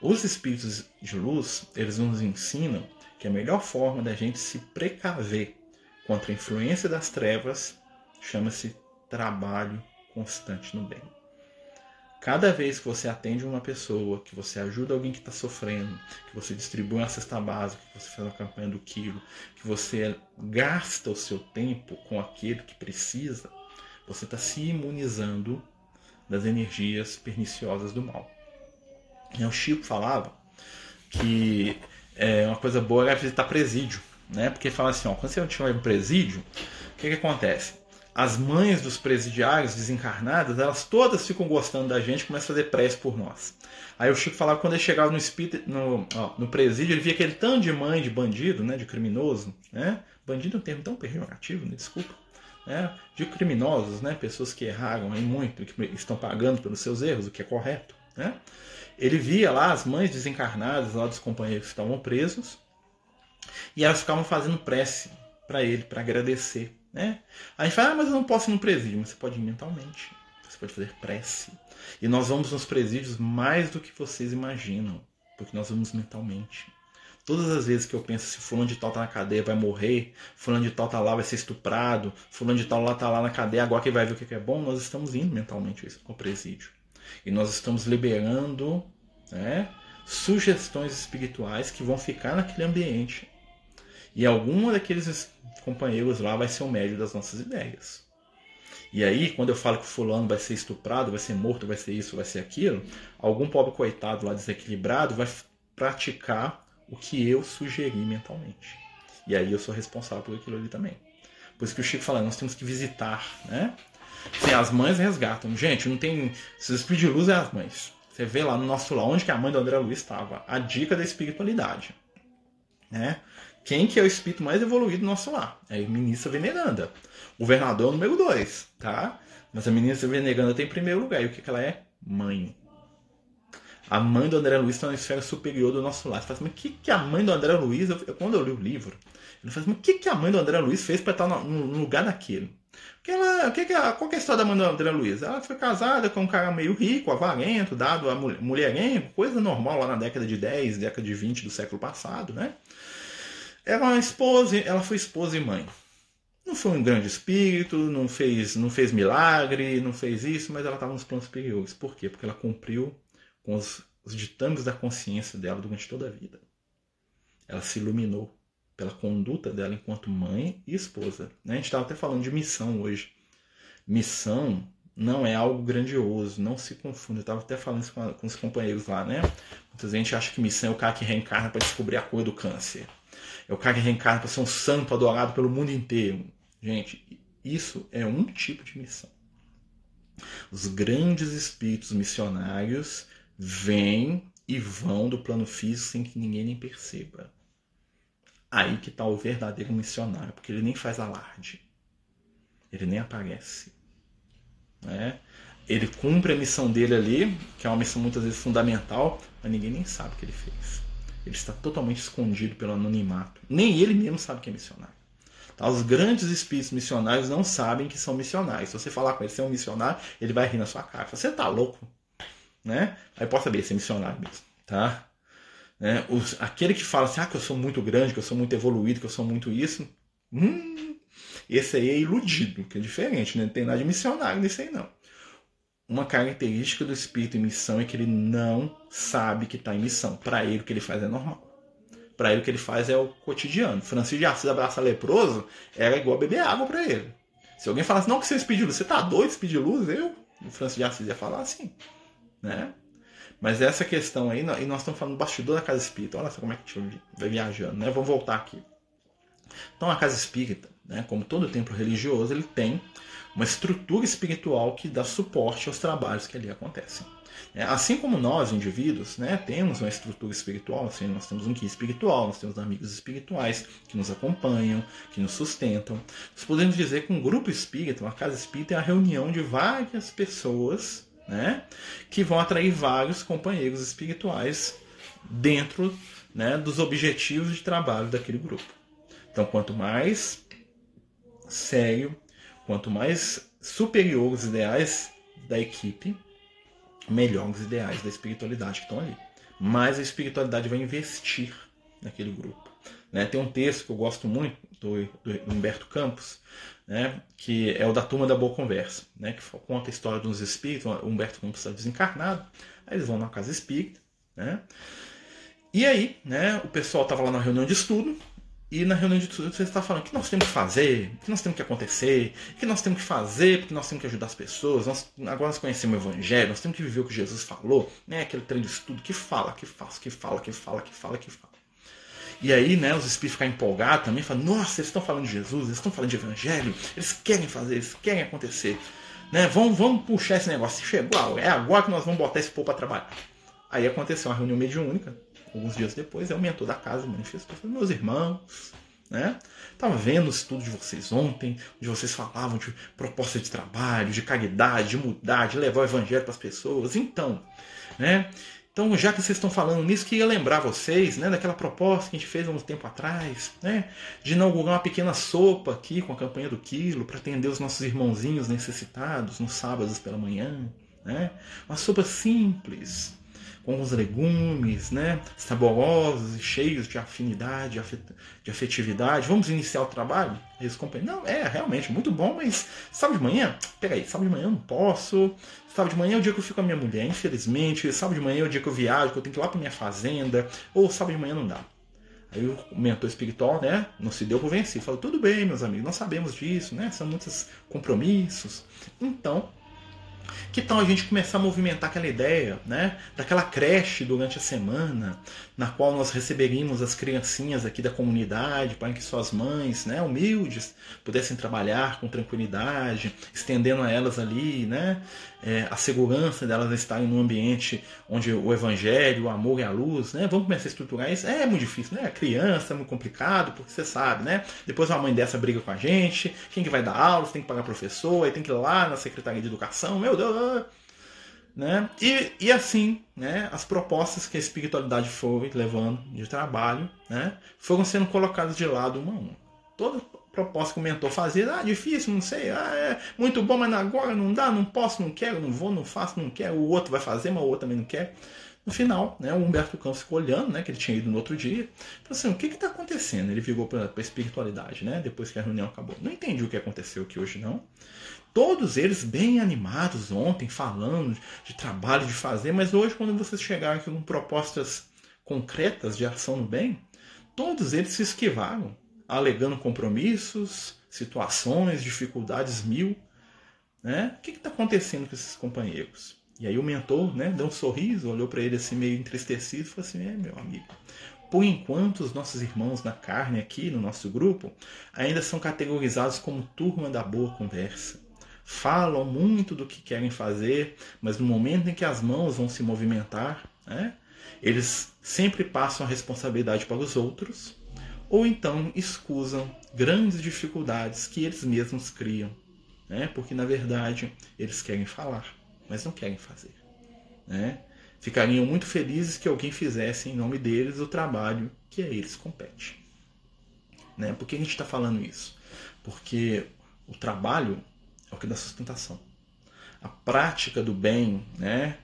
Os espíritos de luz, eles nos ensinam que a melhor forma da gente se precaver contra a influência das trevas chama-se trabalho constante no bem. Cada vez que você atende uma pessoa, que você ajuda alguém que está sofrendo, que você distribui uma cesta básica, que você faz uma campanha do quilo, que você gasta o seu tempo com aquele que precisa, você está se imunizando das energias perniciosas do mal. E o Chico falava que é, uma coisa boa era visitar presídio, né? Porque fala assim, ó, quando você tiver um presídio, o que, que acontece? as mães dos presidiários desencarnadas, elas todas ficam gostando da gente começam a fazer prece por nós. Aí o Chico falava que quando ele chegava no, espírito, no, ó, no presídio, ele via aquele tanto de mãe de bandido, né, de criminoso. Né? Bandido é um termo tão pejorativo, né? desculpa. Né? De criminosos, né? pessoas que erraram aí muito, que estão pagando pelos seus erros, o que é correto. Né? Ele via lá as mães desencarnadas lá dos companheiros que estavam presos e elas ficavam fazendo prece para ele, para agradecer né? A gente fala, ah, mas eu não posso ir no presídio. Mas você pode ir mentalmente. Você pode fazer prece. E nós vamos nos presídios mais do que vocês imaginam. Porque nós vamos mentalmente. Todas as vezes que eu penso se fulano de tal tá na cadeia vai morrer, fulano de tal tá lá vai ser estuprado, fulano de tal lá tá lá na cadeia, agora que vai ver o que é bom, nós estamos indo mentalmente ao presídio. E nós estamos liberando né, sugestões espirituais que vão ficar naquele ambiente. E algum daqueles companheiros lá vai ser o médio das nossas ideias. E aí, quando eu falo que fulano vai ser estuprado, vai ser morto, vai ser isso, vai ser aquilo, algum pobre coitado lá desequilibrado vai praticar o que eu sugeri mentalmente. E aí eu sou responsável por aquilo ali também. Por isso que o Chico fala, nós temos que visitar, né? Sim, as mães resgatam. Gente, não tem. Espíritos de luz é as mães. Você vê lá no nosso lá onde que a mãe do André Luiz estava. A dica da espiritualidade. Né? Quem que é o espírito mais evoluído do nosso lar? É a ministra Veneranda. O governador é o número 2, tá? Mas a ministra Veneranda tem primeiro lugar. E o que, que ela é? Mãe. A mãe do André Luiz está na esfera superior do nosso lar. Você fala assim, mas o que, que a mãe do André Luiz, eu, quando eu li o livro, ele fala assim, mas o que, que a mãe do André Luiz fez para estar no, no, lugar daquele? Que ela, que que a, qual que é a história da André Luiz? Ela foi casada com um cara meio rico, avarento, dado a mulherengo, coisa normal lá na década de 10, década de 20 do século passado, né? Era uma esposa, ela foi esposa e mãe. Não foi um grande espírito, não fez, não fez milagre, não fez isso, mas ela estava nos planos superiores. Por quê? Porque ela cumpriu com os, os ditames da consciência dela durante toda a vida. Ela se iluminou pela conduta dela enquanto mãe e esposa. Né? A gente estava até falando de missão hoje. Missão não é algo grandioso, não se confunda. Eu estava até falando isso com, com os companheiros lá, né? Muita gente acha que missão é o cara que reencarna para descobrir a cor do câncer. É o cara que reencarna para ser um santo adorado pelo mundo inteiro. Gente, isso é um tipo de missão. Os grandes espíritos missionários vêm e vão do plano físico sem que ninguém nem perceba. Aí que está o verdadeiro missionário, porque ele nem faz alarde, ele nem aparece. Né? Ele cumpre a missão dele ali, que é uma missão muitas vezes fundamental, mas ninguém nem sabe o que ele fez. Ele está totalmente escondido pelo anonimato. Nem ele mesmo sabe que é missionário. Tá? Os grandes espíritos missionários não sabem que são missionários. Se você falar com ele, você é um missionário, ele vai rir na sua cara. Você tá louco? né? Aí pode saber se é missionário mesmo, tá? Né? Os, aquele que fala assim, ah, que eu sou muito grande, que eu sou muito evoluído, que eu sou muito isso, hum, esse aí é iludido, que é diferente, né? não tem nada de missionário nisso aí não. Uma característica do espírito em missão é que ele não sabe que está em missão. Para ele o que ele faz é normal. Para ele o que ele faz é o cotidiano. Francisco de Assis abraçar leproso era igual beber água para ele. Se alguém falasse, não, que você é luz, você tá doido, luz? Eu, o Francisco de Assis ia falar assim né? Mas essa questão aí, e nós estamos falando do bastidor da casa espírita, olha só como é que a gente vai viajando, né? Vamos voltar aqui. Então a casa espírita, né, como todo templo religioso, ele tem uma estrutura espiritual que dá suporte aos trabalhos que ali acontecem. É, assim como nós, indivíduos, né, temos uma estrutura espiritual, assim, nós temos um guia espiritual, nós temos amigos espirituais que nos acompanham, que nos sustentam. Nós podemos dizer que um grupo espírita, uma casa espírita, é a reunião de várias pessoas né? que vão atrair vários companheiros espirituais dentro né, dos objetivos de trabalho daquele grupo. Então, quanto mais sério, quanto mais superior os ideais da equipe, melhor os ideais da espiritualidade que estão ali. Mais a espiritualidade vai investir naquele grupo. Né? Tem um texto que eu gosto muito do, do Humberto Campos, né, que é o da Turma da Boa Conversa, né, que conta a história uns espíritos, o Humberto Campos está desencarnado, aí eles vão na casa espírita, né, e aí, né, o pessoal estava lá na reunião de estudo, e na reunião de estudo você está falando o que nós temos que fazer, o que nós temos que acontecer, o que nós temos que fazer, porque nós temos que ajudar as pessoas, nós, agora nós conhecemos o Evangelho, nós temos que viver o que Jesus falou, né, aquele treino de estudo que fala, que faz, que fala, que fala, que fala, que fala. E aí, né, os espíritos ficam empolgados também, falam, nossa, eles estão falando de Jesus, eles estão falando de evangelho, eles querem fazer, eles querem acontecer. Né? Vamos, vamos puxar esse negócio. Chegou, é agora que nós vamos botar esse povo para trabalhar. Aí aconteceu uma reunião mediúnica, alguns dias depois, é o mentor da casa manifestou, falou, meus irmãos, né? Tava vendo o estudo de vocês ontem, onde vocês falavam de proposta de trabalho, de caridade, de mudar, de levar o evangelho para as pessoas. Então, né? Então, já que vocês estão falando nisso, queria lembrar vocês né, daquela proposta que a gente fez há um tempo atrás, né, de inaugurar uma pequena sopa aqui com a campanha do quilo para atender os nossos irmãozinhos necessitados nos sábados pela manhã. Né? Uma sopa simples, com alguns legumes, né, saborosos e cheios de afinidade, de afetividade. Vamos iniciar o trabalho? Eles não, é realmente muito bom, mas sábado de manhã? Peraí, sábado de manhã eu não posso. Sábado de manhã é o dia que eu fico com a minha mulher, infelizmente. Sábado de manhã é o dia que eu viajo, que eu tenho que ir lá para minha fazenda. Ou sábado de manhã não dá. Aí o mentor espiritual, né, não se deu por vencido. Falou, tudo bem, meus amigos, nós sabemos disso, né? São muitos compromissos. Então, Que tal a gente começar a movimentar aquela ideia, né? Daquela creche durante a semana, na qual nós receberíamos as criancinhas aqui da comunidade para que suas mães, né, humildes, pudessem trabalhar com tranquilidade, estendendo a elas ali, né, é, a segurança delas estarem num ambiente onde o evangelho, o amor e a luz, né? Vamos começar a estruturar isso. É muito difícil, né? A criança é muito complicado, porque você sabe, né? Depois uma mãe dessa briga com a gente, quem que vai dar aula, você tem que pagar professor, aí tem que ir lá na Secretaria de Educação, meu Deus, né? E, e assim, né, as propostas que a espiritualidade foi levando de trabalho né, foram sendo colocadas de lado uma a uma. Toda proposta que o mentor fazia, ah, difícil, não sei, ah, é muito bom, mas agora não dá, não posso, não quero, não vou, não faço, não quero, o outro vai fazer, mas o outro também não quer. No final, né, o Humberto Campos ficou olhando, né, que ele tinha ido no outro dia, falou assim, o que está acontecendo? Ele virou para a espiritualidade, né, depois que a reunião acabou. Não entendi o que aconteceu aqui hoje, não. Todos eles bem animados ontem, falando de trabalho de fazer, mas hoje, quando vocês chegaram aqui com propostas concretas de ação no bem, todos eles se esquivaram, alegando compromissos, situações, dificuldades mil. Né? O que está acontecendo com esses companheiros? E aí o mentor né, deu um sorriso, olhou para ele assim meio entristecido e falou assim: É, meu amigo, por enquanto os nossos irmãos na carne aqui no nosso grupo ainda são categorizados como turma da boa conversa falam muito do que querem fazer, mas no momento em que as mãos vão se movimentar, né, eles sempre passam a responsabilidade para os outros, ou então escusam grandes dificuldades que eles mesmos criam, né, porque na verdade eles querem falar, mas não querem fazer. Né? Ficariam muito felizes que alguém fizesse em nome deles o trabalho que a eles compete. Né? Por que a gente está falando isso? Porque o trabalho é o que dá sustentação. A prática do bem, né?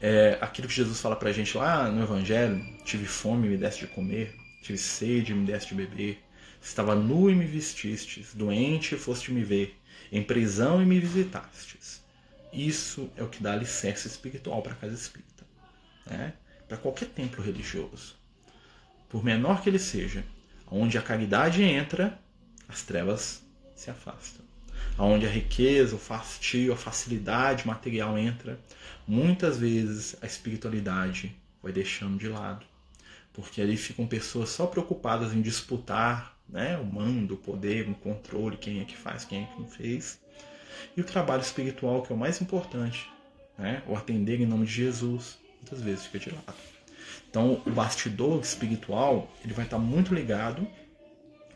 É aquilo que Jesus fala pra gente lá no Evangelho: tive fome, me deste de comer, tive sede, me deste de beber, estava nu e me vestistes, doente e foste me ver, em prisão e me visitastes. Isso é o que dá alicerce espiritual para a casa espírita, né? para qualquer templo religioso. Por menor que ele seja, onde a caridade entra, as trevas se afastam onde a riqueza, o fastio, a facilidade material entra, muitas vezes a espiritualidade vai deixando de lado, porque ali ficam pessoas só preocupadas em disputar né, o mando, o poder, o controle, quem é que faz, quem é que não fez. E o trabalho espiritual, que é o mais importante, né, o atender em nome de Jesus, muitas vezes fica de lado. Então, o bastidor espiritual ele vai estar muito ligado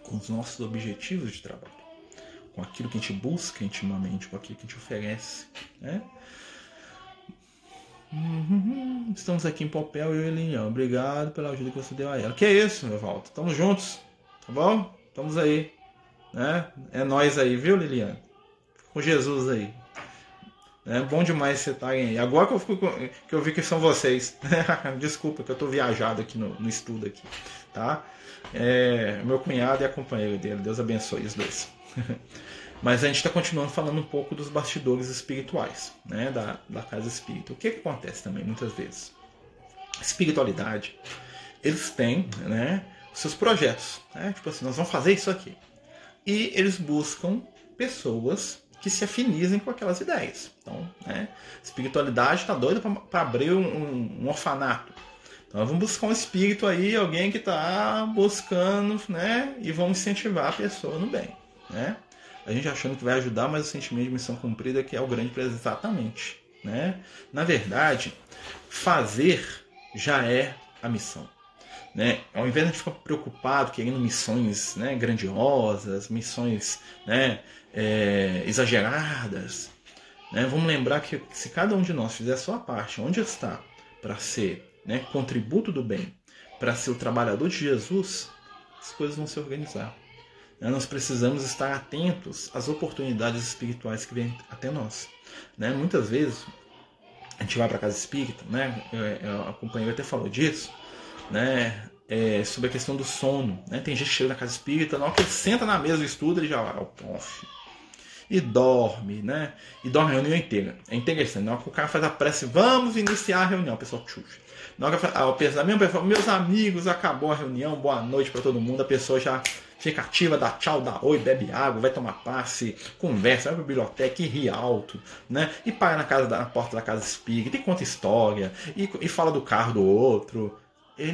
com os nossos objetivos de trabalho com aquilo que a gente busca intimamente, com aquilo que a gente oferece. Né? Uhum. Estamos aqui em papel, eu e Elinhão. Obrigado pela ajuda que você deu a ela. Que é isso, meu Valdo? Estamos juntos, tá bom? Estamos aí. Né? É nós aí, viu, Liliana? Com Jesus aí. É bom demais você estarem aí. Agora que eu, fico, que eu vi que são vocês. Desculpa, que eu estou viajado aqui no, no estudo aqui. Tá? É, meu cunhado e a companheira dele. Deus abençoe os dois. Mas a gente está continuando falando um pouco dos bastidores espirituais né, da, da casa espírita. O que, que acontece também muitas vezes? espiritualidade, eles têm né, seus projetos. Né? Tipo assim, nós vamos fazer isso aqui. E eles buscam pessoas que se afinizem com aquelas ideias. Então, né, espiritualidade está doida para abrir um, um, orfanato. Então, vamos buscar um espírito aí, alguém que está buscando, né, e vamos incentivar a pessoa no bem. Né? A gente achando que vai ajudar, mas o sentimento de missão cumprida que é o grande preço exatamente. Né? Na verdade, fazer já é a missão. Né? Ao invés de a gente ficar preocupado querendo missões né, grandiosas, missões né, é, exageradas, né, vamos lembrar que se cada um de nós fizer a sua parte, onde está, para ser né, contributo do bem, para ser o trabalhador de Jesus, as coisas vão se organizar. Né? Nós precisamos estar atentos às oportunidades espirituais que vêm até nós. Né? Muitas vezes a gente vai para casa espírita, né? a companheira até falou disso, né? É, sobre a questão do sono. Né? Tem gente que chega na casa espírita, na hora que ele senta na mesa e estuda, ele já vai ao pof. E dorme, né? E dorme a reunião inteira. É interessante. Na hora que o cara faz a prece, vamos iniciar a reunião, o pessoal tchuxa. Na hora que a pessoa, meus amigos, acabou a reunião, boa noite para todo mundo, a pessoa já fica ativa, dá tchau, dá oi, bebe água, vai tomar passe, conversa, vai pra biblioteca e ri alto, né? E para na, casa, na porta da casa espírita e conta história, e, e fala do carro do outro.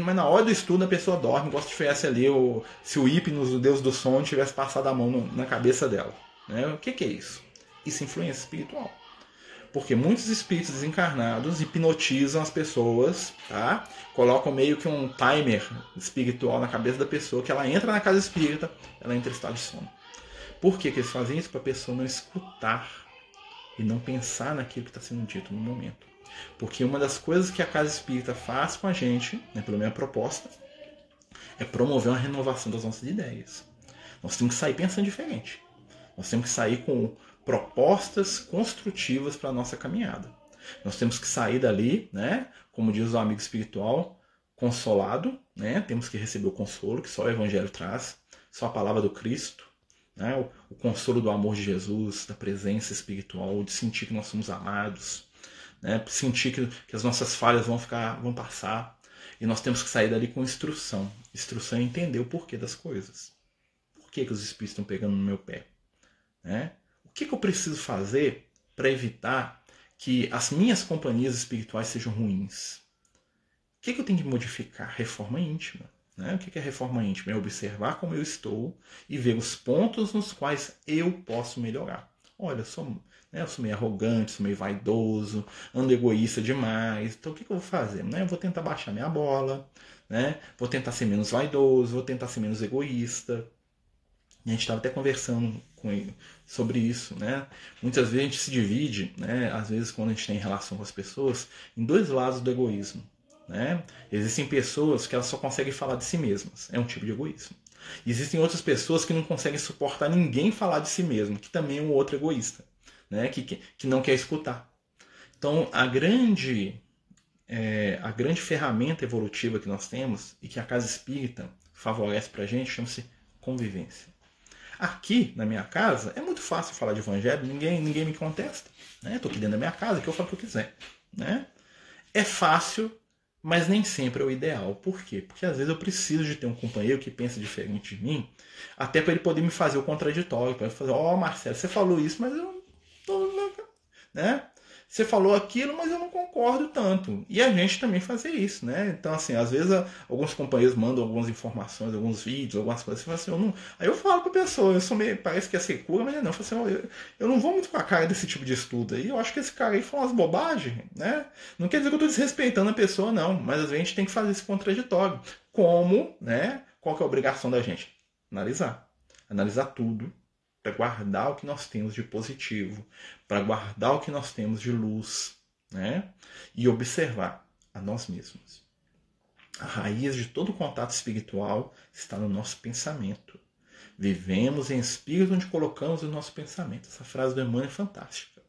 Mas na hora do estudo a pessoa dorme, gosta de tivesse ali o, se o hipnos, o deus do sono, tivesse passado a mão no, na cabeça dela. Né? O que, que é isso? Isso é influência espiritual. Porque muitos espíritos desencarnados hipnotizam as pessoas, tá? Colocam meio que um timer espiritual na cabeça da pessoa, que ela entra na casa espírita, ela entra em estado de sono. Por que, que eles fazem isso? Para a pessoa não escutar e não pensar naquilo que está sendo dito no momento. Porque uma das coisas que a casa espírita faz com a gente, né, pela minha proposta, é promover uma renovação das nossas ideias. Nós temos que sair pensando diferente. Nós temos que sair com propostas construtivas para a nossa caminhada. Nós temos que sair dali, né, como diz o amigo espiritual, consolado, né? Temos que receber o consolo que só o evangelho traz, só a palavra do Cristo, né? O, o consolo do amor de Jesus, da presença espiritual, de sentir que nós somos amados, né? Sentir que, que as nossas falhas vão ficar, vão passar, e nós temos que sair dali com instrução. Instrução é entender o porquê das coisas. Por que, que os espíritos estão pegando no meu pé? Né? Que, que eu preciso fazer para evitar que as minhas companhias espirituais sejam ruins? O que, que eu tenho que modificar? Reforma íntima. Né? O que, que é reforma íntima? É observar como eu estou e ver os pontos nos quais eu posso melhorar. Olha, eu sou, né, eu sou meio arrogante, sou meio vaidoso, ando egoísta demais. Então o que, que eu vou fazer? Né? Eu vou tentar baixar minha bola, né? vou tentar ser menos vaidoso, vou tentar ser menos egoísta. A gente estava até conversando com ele sobre isso, né? Muitas vezes a gente se divide, né? Às vezes quando a gente tem relação com as pessoas, em dois lados do egoísmo, né? Existem pessoas que elas só conseguem falar de si mesmas, é um tipo de egoísmo. E existem outras pessoas que não conseguem suportar ninguém falar de si mesmo, que também é um outro egoísta, né? Que, que não quer escutar. Então a grande é, a grande ferramenta evolutiva que nós temos e que a casa espírita favorece para a gente chama-se convivência. Aqui na minha casa é muito fácil falar de evangelho, ninguém, ninguém me contesta. Né? Estou aqui dentro da minha casa, que eu falo o que eu quiser. Né? É fácil, mas nem sempre é o ideal. Por quê? Porque às vezes eu preciso de ter um companheiro que pensa diferente de mim, até para ele poder me fazer o contraditório, para ele fazer, ó oh, Marcelo, você falou isso, mas eu tô... Né? Você falou aquilo, mas eu não concordo tanto. E a gente também fazer isso, né? Então, assim, às vezes alguns companheiros mandam algumas informações, alguns vídeos, algumas coisas, assim, eu não... aí eu falo para a pessoa, eu sou meio, parece que é secura, mas não, eu, assim, eu, eu não vou muito com a cara desse tipo de estudo aí, eu acho que esse cara aí fala umas bobagens, né? Não quer dizer que eu estou desrespeitando a pessoa, não, mas às vezes a gente tem que fazer esse contraditório. Como, né? Qual que é a obrigação da gente? Analisar. Analisar tudo, para guardar o que nós temos de positivo, para guardar o que nós temos de luz, né? E observar a nós mesmos. A raiz de todo contato espiritual está no nosso pensamento. Vivemos em espírito onde colocamos o nosso pensamento. Essa frase do Emmanuel é fantástica.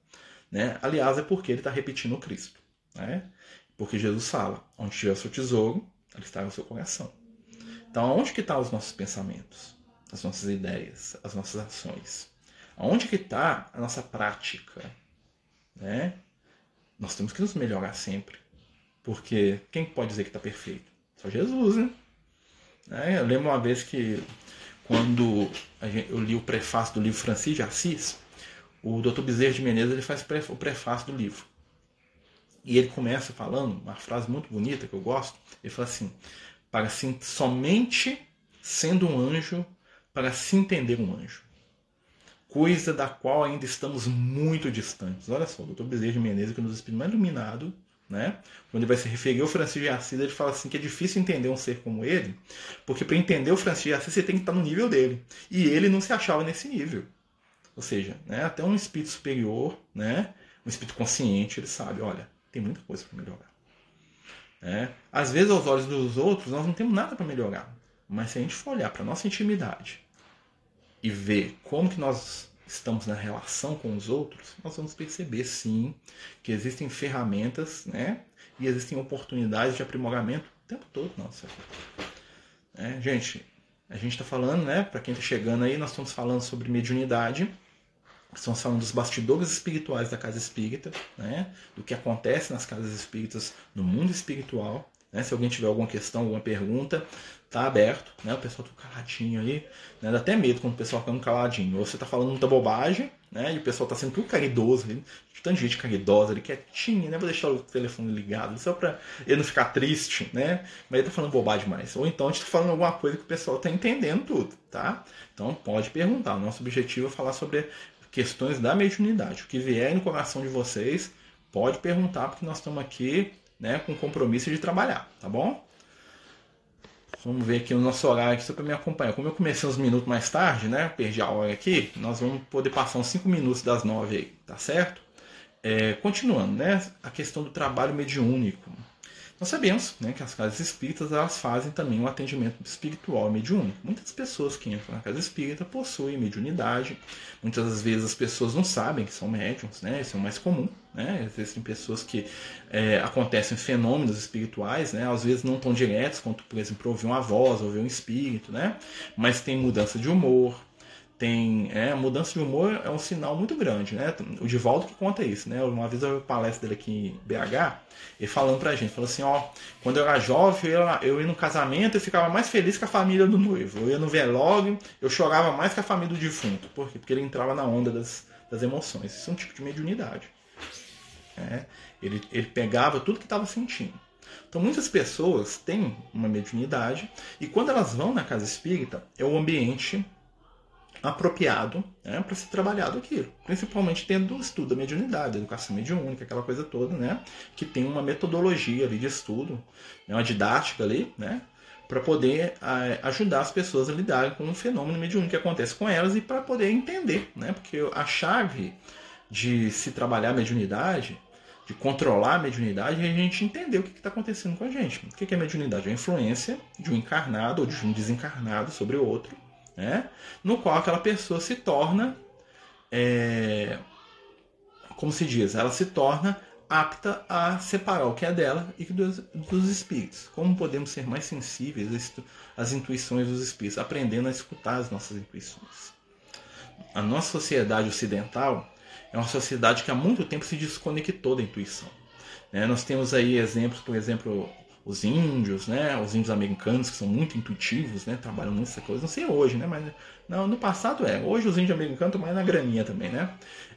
Né? Aliás, é porque ele está repetindo o Cristo. Né? Porque Jesus fala, onde estiver o seu tesouro, está o seu coração. Então, onde que estão tá os nossos pensamentos? As nossas ideias, as nossas ações. Aonde que está a nossa prática? Né? Nós temos que nos melhorar sempre. Porque quem pode dizer que está perfeito? Só Jesus, né? É, eu lembro uma vez que quando eu li o prefácio do livro Francis de Assis, o Dr. Bezerra de Menezes ele faz o prefácio do livro. E ele começa falando uma frase muito bonita que eu gosto. Ele fala assim: para assim, somente sendo um anjo para se entender um anjo. Coisa da qual ainda estamos muito distantes. Olha só, o doutor Bezerra de Menezes, que nos espírito mais iluminado, né? quando ele vai se referir ao Francisco de Assis, ele fala assim que é difícil entender um ser como ele, porque para entender o Francisco de Assis você tem que estar no nível dele. E ele não se achava nesse nível. Ou seja, né, até um espírito superior, né, um espírito consciente, ele sabe, olha, tem muita coisa para melhorar. É, às vezes, aos olhos dos outros, nós não temos nada para melhorar. Mas se a gente for olhar para nossa intimidade, e ver como que nós estamos na relação com os outros, nós vamos perceber sim que existem ferramentas, né? E existem oportunidades de aprimoramento o tempo todo, nossa. É, gente, a gente está falando, né? Para quem está chegando aí, nós estamos falando sobre mediunidade. Estamos falando dos bastidores espirituais da casa espírita, né? Do que acontece nas casas espíritas no mundo espiritual. Né? Se alguém tiver alguma questão, alguma pergunta, tá aberto, né? O pessoal tá caladinho aí, né? Dá até medo quando o pessoal fica caladinho. Ou você tá falando muita bobagem, né? E o pessoal tá sendo tudo caridoso ali. Tanta gente caridosa ali, quietinha, né? Vou deixar o telefone ligado, só pra ele não ficar triste, né? Mas ele tá falando bobagem demais. Ou então a gente tá falando alguma coisa que o pessoal tá entendendo tudo, tá? Então pode perguntar. O nosso objetivo é falar sobre questões da mediunidade. O que vier no coração de vocês, pode perguntar, porque nós estamos aqui né, com compromisso de trabalhar, tá bom? Vamos ver aqui o nosso horário aqui só para me acompanhar. Como eu comecei uns minutos mais tarde, né? Perdi a hora aqui, nós vamos poder passar uns 5 minutos das 9 aí, tá certo? É, continuando, né? A questão do trabalho mediúnico. Nós sabemos né, que as casas espíritas elas fazem também um atendimento espiritual mediúnico. Muitas pessoas que entram na casa espírita possuem mediunidade. Muitas das vezes as pessoas não sabem que são médiums, né? Isso é o mais comum. Né? Existem pessoas que é, acontecem fenômenos espirituais, né? às vezes não tão diretos, quanto, por exemplo, ouvir uma voz, ouvir um espírito, né? mas tem mudança de humor, tem é, mudança de humor é um sinal muito grande, né? O Divaldo que conta isso, né? Uma vez eu palestra dele aqui em BH, ele falando pra gente, falou assim, ó, quando eu era jovem, eu, eu ia no casamento e ficava mais feliz com a família do noivo. Eu ia no velório, eu chorava mais que a família do defunto. Por quê? Porque ele entrava na onda das, das emoções. Isso é um tipo de mediunidade. É, ele, ele pegava tudo que estava sentindo. Então muitas pessoas têm uma mediunidade e quando elas vão na casa espírita, é o ambiente apropriado né, para ser trabalhado aquilo. Principalmente dentro do estudo da mediunidade, da educação mediúnica, aquela coisa toda, né? Que tem uma metodologia ali de estudo, né, uma didática ali, né? Para poder a, ajudar as pessoas a lidarem com o fenômeno mediúnico que acontece com elas e para poder entender, né? Porque a chave de se trabalhar a mediunidade, de controlar a mediunidade, é a gente entender o que está acontecendo com a gente. O que é mediunidade? É a influência de um encarnado ou de um desencarnado sobre o outro né? no qual aquela pessoa se torna, é, como se diz, ela se torna apta a separar o que é dela e dos, dos espíritos. Como podemos ser mais sensíveis às intuições dos espíritos, aprendendo a escutar as nossas intuições. A nossa sociedade ocidental é uma sociedade que há muito tempo se desconectou da intuição. Né? Nós temos aí exemplos, por exemplo, os índios, né? Os índios americanos que são muito intuitivos, né? Trabalham muito essa coisa. Não sei hoje, né? Mas não, no passado é. Hoje os índios americanos estão mais na graninha também, né?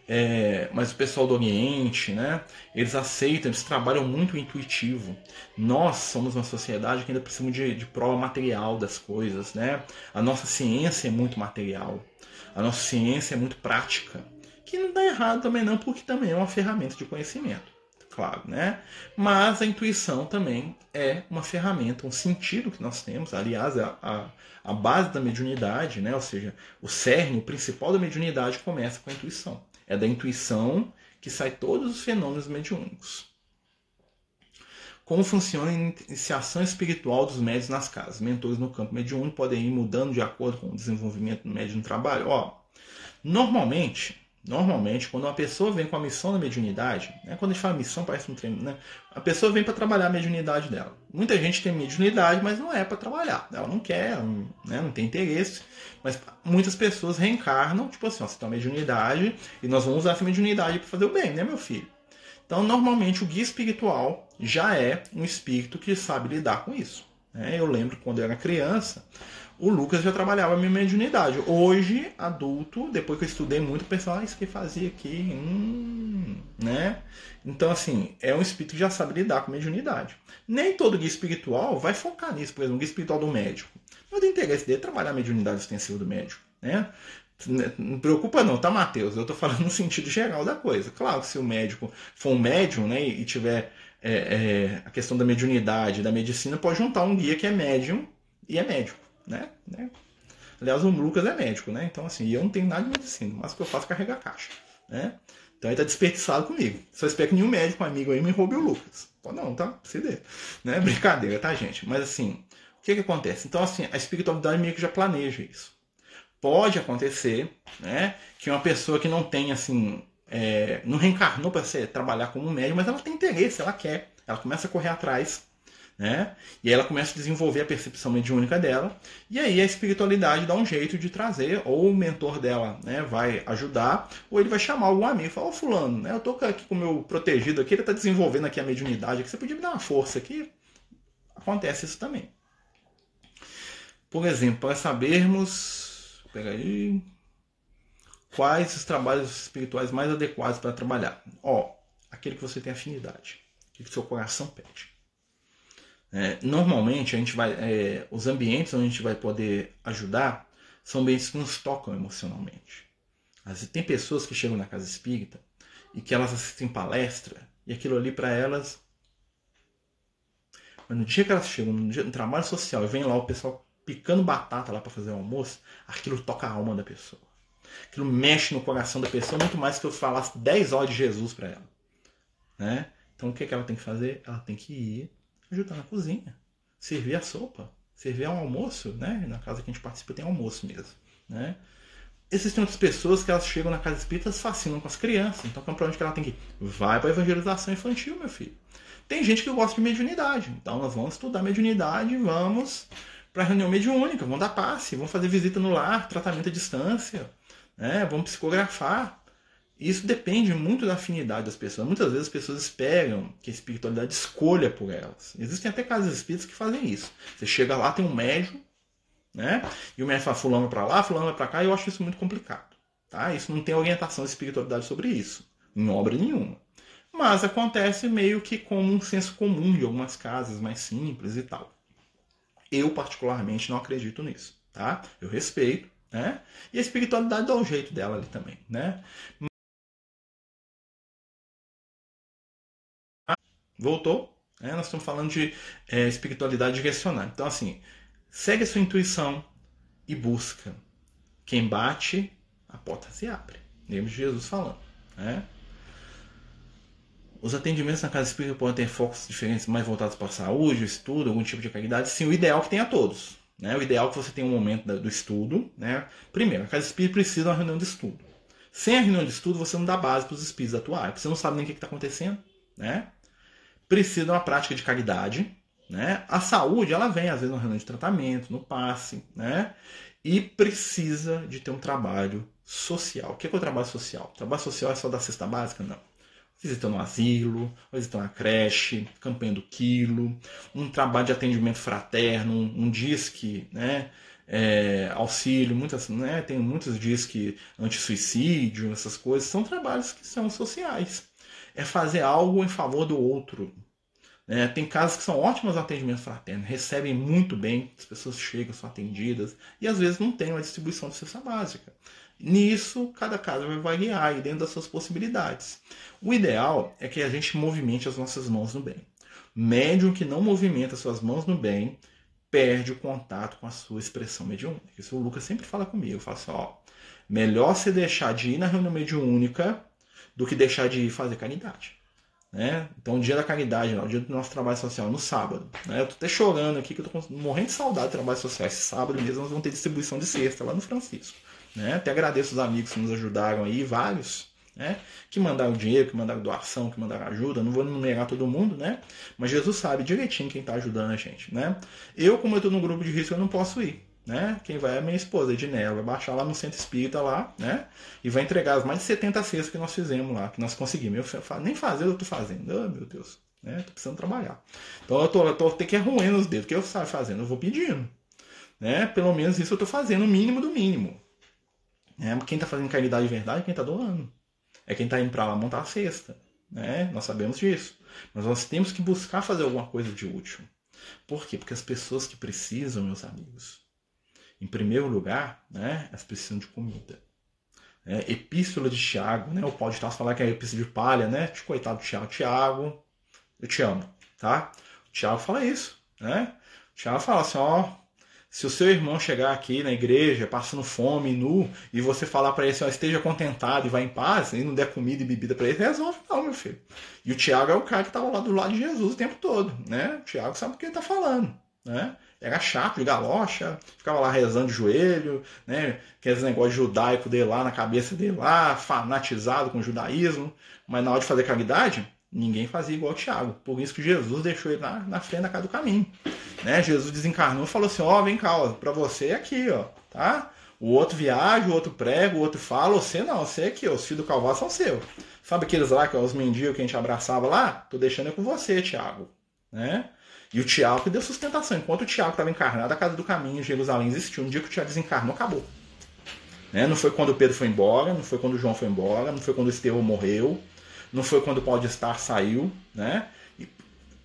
É, mas o pessoal do Oriente, né? Eles aceitam, eles trabalham muito intuitivo. Nós somos uma sociedade que ainda precisamos de, de prova material das coisas, né? A nossa ciência é muito material. A nossa ciência é muito prática. Que não dá errado também não, porque também é uma ferramenta de conhecimento claro, né? Mas a intuição também é uma ferramenta, um sentido que nós temos. Aliás, a, a, a, base da mediunidade, né? Ou seja, o cerne, o principal da mediunidade começa com a intuição. É da intuição que sai todos os fenômenos mediúnicos. Como funciona a iniciação espiritual dos médios nas casas? Mentores no campo mediúnico podem ir mudando de acordo com o desenvolvimento do médium no trabalho? Ó, normalmente, Normalmente, quando uma pessoa vem com a missão da mediunidade, né, quando a gente fala missão, parece um treino, né? A pessoa vem para trabalhar a mediunidade dela. Muita gente tem mediunidade, mas não é para trabalhar. Ela não quer, não, né, não tem interesse. Mas muitas pessoas reencarnam, tipo assim, ó, você tem uma mediunidade e nós vamos usar essa mediunidade para fazer o bem, né, meu filho? Então, normalmente, o guia espiritual já é um espírito que sabe lidar com isso. Né? Eu lembro quando eu era criança, o Lucas já trabalhava a minha mediunidade. Hoje, adulto, depois que eu estudei muito, o pessoal, ah, isso que fazia aqui, hum, né? Então, assim, é um espírito que já sabe lidar com mediunidade. Nem todo guia espiritual vai focar nisso, por exemplo, o guia espiritual do médico. Não tem interesse dele trabalhar a mediunidade extensiva do médico, né? Não preocupa não, tá, Matheus? Eu tô falando no sentido geral da coisa. Claro que se o médico for um médium, né, e tiver é, é, a questão da mediunidade, da medicina, pode juntar um guia que é médium e é médico né? né? Aliás, o Lucas é médico, né? Então, assim, eu não tenho nada de medicina, mas o que eu faço é carregar caixa, né? Então ele tá desperdiçado comigo. Só espero que nenhum médico amigo aí me roube o Lucas. Pô, não, tá? Se dê. Né? Brincadeira, tá, gente? Mas assim, o que que acontece? Então, assim, a espiritualidade meio que já planeja isso. Pode acontecer, né? Que uma pessoa que não tem, assim, é, não reencarnou para trabalhar como médico, mas ela tem interesse, ela quer. Ela começa a correr atrás né? E aí ela começa a desenvolver a percepção mediúnica dela, e aí a espiritualidade dá um jeito de trazer, ou o mentor dela né, vai ajudar, ou ele vai chamar algum amigo e falar, ô fulano, né, eu tô aqui com o meu protegido aqui, ele está desenvolvendo aqui a mediunidade, você podia me dar uma força aqui? Acontece isso também. Por exemplo, para sabermos. Pega aí. Quais os trabalhos espirituais mais adequados para trabalhar? Ó, aquele que você tem afinidade, aquele que seu coração pede. É, normalmente a gente vai, é, os ambientes onde a gente vai poder ajudar são ambientes que nos tocam emocionalmente. Mas tem pessoas que chegam na casa espírita e que elas assistem palestra e aquilo ali para elas. Mas no dia que elas chegam no, dia, no trabalho social e vem lá o pessoal picando batata lá para fazer o almoço, aquilo toca a alma da pessoa. Aquilo mexe no coração da pessoa muito mais que eu falasse 10 horas de Jesus para ela. Né? Então o que, é que ela tem que fazer? Ela tem que ir ajudar na cozinha, servir a sopa, servir um almoço, né? Na casa que a gente participa tem almoço mesmo, né? Existem outras pessoas que elas chegam na casa espírita e fascinam com as crianças. Então, para onde que ela tem que ir? Vai para a evangelização infantil, meu filho. Tem gente que gosta de mediunidade. Então, nós vamos estudar mediunidade, vamos para a reunião mediúnica, vamos dar passe, vamos fazer visita no lar, tratamento à distância, né? vamos psicografar. Isso depende muito da afinidade das pessoas. Muitas vezes as pessoas esperam que a espiritualidade escolha por elas. Existem até casas espíritas que fazem isso. Você chega lá, tem um médium, né? E o médium fala fulano para lá, fulano para cá, e eu acho isso muito complicado. Tá? Isso não tem orientação de espiritualidade sobre isso, em obra nenhuma. Mas acontece meio que como um senso comum de algumas casas mais simples e tal. Eu, particularmente, não acredito nisso. Tá? Eu respeito, né? E a espiritualidade dá o jeito dela ali também, né? Voltou? É, nós estamos falando de é, espiritualidade direcionada. Então, assim, segue a sua intuição e busca. Quem bate, a porta se abre. Lembra de Jesus falando. Né? Os atendimentos na casa espírita podem ter focos diferentes, mais voltados para a saúde, estudo, algum tipo de caridade. Sim, o ideal é que tenha todos. Né? O ideal é que você tenha um momento do estudo. Né? Primeiro, a casa espírita precisa de uma reunião de estudo. Sem a reunião de estudo, você não dá base para os espíritos atuarem, porque você não sabe nem o que está acontecendo. Né? Precisa de uma prática de caridade. Né? A saúde, ela vem às vezes no reunião de tratamento, no passe, né? E precisa de ter um trabalho social. O que é, o trabalho social? O trabalho social é só da cesta básica? Não. Visita no asilo, visita na creche, campanha do quilo, um trabalho de atendimento fraterno, um, um disque, né? É, auxílio, muitas, né? Tem muitos disque anti-suicídio, essas coisas, são trabalhos que são sociais é fazer algo em favor do outro. É, tem casos que são ótimos atendimentos fraternos, recebem muito bem, as pessoas chegam, são atendidas, e às vezes não tem uma distribuição de cesta básica. Nisso, cada caso vai variar dentro das suas possibilidades. O ideal é que a gente movimente as nossas mãos no bem. Médium que não movimenta suas mãos no bem perde o contato com a sua expressão mediúnica. Isso o Lucas sempre fala comigo. Eu falo assim, ó, melhor você deixar de ir na reunião mediúnica do que deixar de fazer caridade. Né? Então, o dia da caridade, o dia do nosso trabalho social, no sábado. Né? Eu tô até chorando aqui, que eu tô morrendo de saudade do trabalho social. Esse sábado mesmo nós vamos ter distribuição de cesta lá no Francisco. Né? Até agradeço os amigos que nos ajudaram aí, vários, né? que mandaram dinheiro, que mandaram doação, que mandaram ajuda. Não vou enumerar todo mundo, né? Mas Jesus sabe direitinho quem está ajudando a gente. Né? Eu, como eu estou no grupo de risco, eu não posso ir né? Quem vai é minha esposa, Ednella. Vai baixar lá no centro espírita lá, né? E vai entregar as mais de 70 cestas que nós fizemos lá, que nós conseguimos. Eu nem fazer eu tô fazendo. Oh, meu Deus. Né? Tô precisando trabalhar. Então eu tô, eu tô até que arruendo os dedos. Que eu saio fazendo? Eu vou pedindo. Né? Pelo menos isso eu tô fazendo, o mínimo do mínimo. Né? Quem tá fazendo caridade de verdade é quem tá doando. É quem tá indo para lá montar a cesta. Né? Nós sabemos disso. Mas nós temos que buscar fazer alguma coisa de útil. Por quê? Porque as pessoas que precisam, meus amigos, em primeiro lugar, né, elas precisam de comida. É, epístola de Tiago, né, o Paulo de Tarso falar que é epístola de palha, né? Coitado do Tiago. Tiago, eu te amo, tá? O Tiago fala isso, né? O Tiago fala assim, ó, se o seu irmão chegar aqui na igreja passando fome, nu, e você falar para ele assim, ó, esteja contentado e vá em paz, e não der comida e bebida para ele, resolve não, meu filho. E o Tiago é o cara que estava lá do lado de Jesus o tempo todo, né? O Tiago sabe o que ele está falando, né? Era chato de galocha, ficava lá rezando de joelho, né? Aqueles negócios judaico dele lá na cabeça dele lá, fanatizado com o judaísmo, mas na hora de fazer caridade, ninguém fazia igual o Tiago. Por isso que Jesus deixou ele na, na frente da casa do caminho. Né? Jesus desencarnou e falou assim: Ó, oh, vem cá, para você é aqui, ó, tá? O outro viaja, o outro prega, o outro fala, você não, você é aqui, os filhos do Calvário são seus. Sabe aqueles lá que é os mendigos que a gente abraçava lá? Tô deixando é com você, Tiago. Né? E o Tiago que deu sustentação. Enquanto o Tiago estava encarnado, a casa do caminho em Jerusalém existiu. No dia que o Tiago desencarnou, acabou. Né? Não foi quando o Pedro foi embora, não foi quando o João foi embora, não foi quando o Estevão morreu, não foi quando o Paulo de Estar saiu. Né? E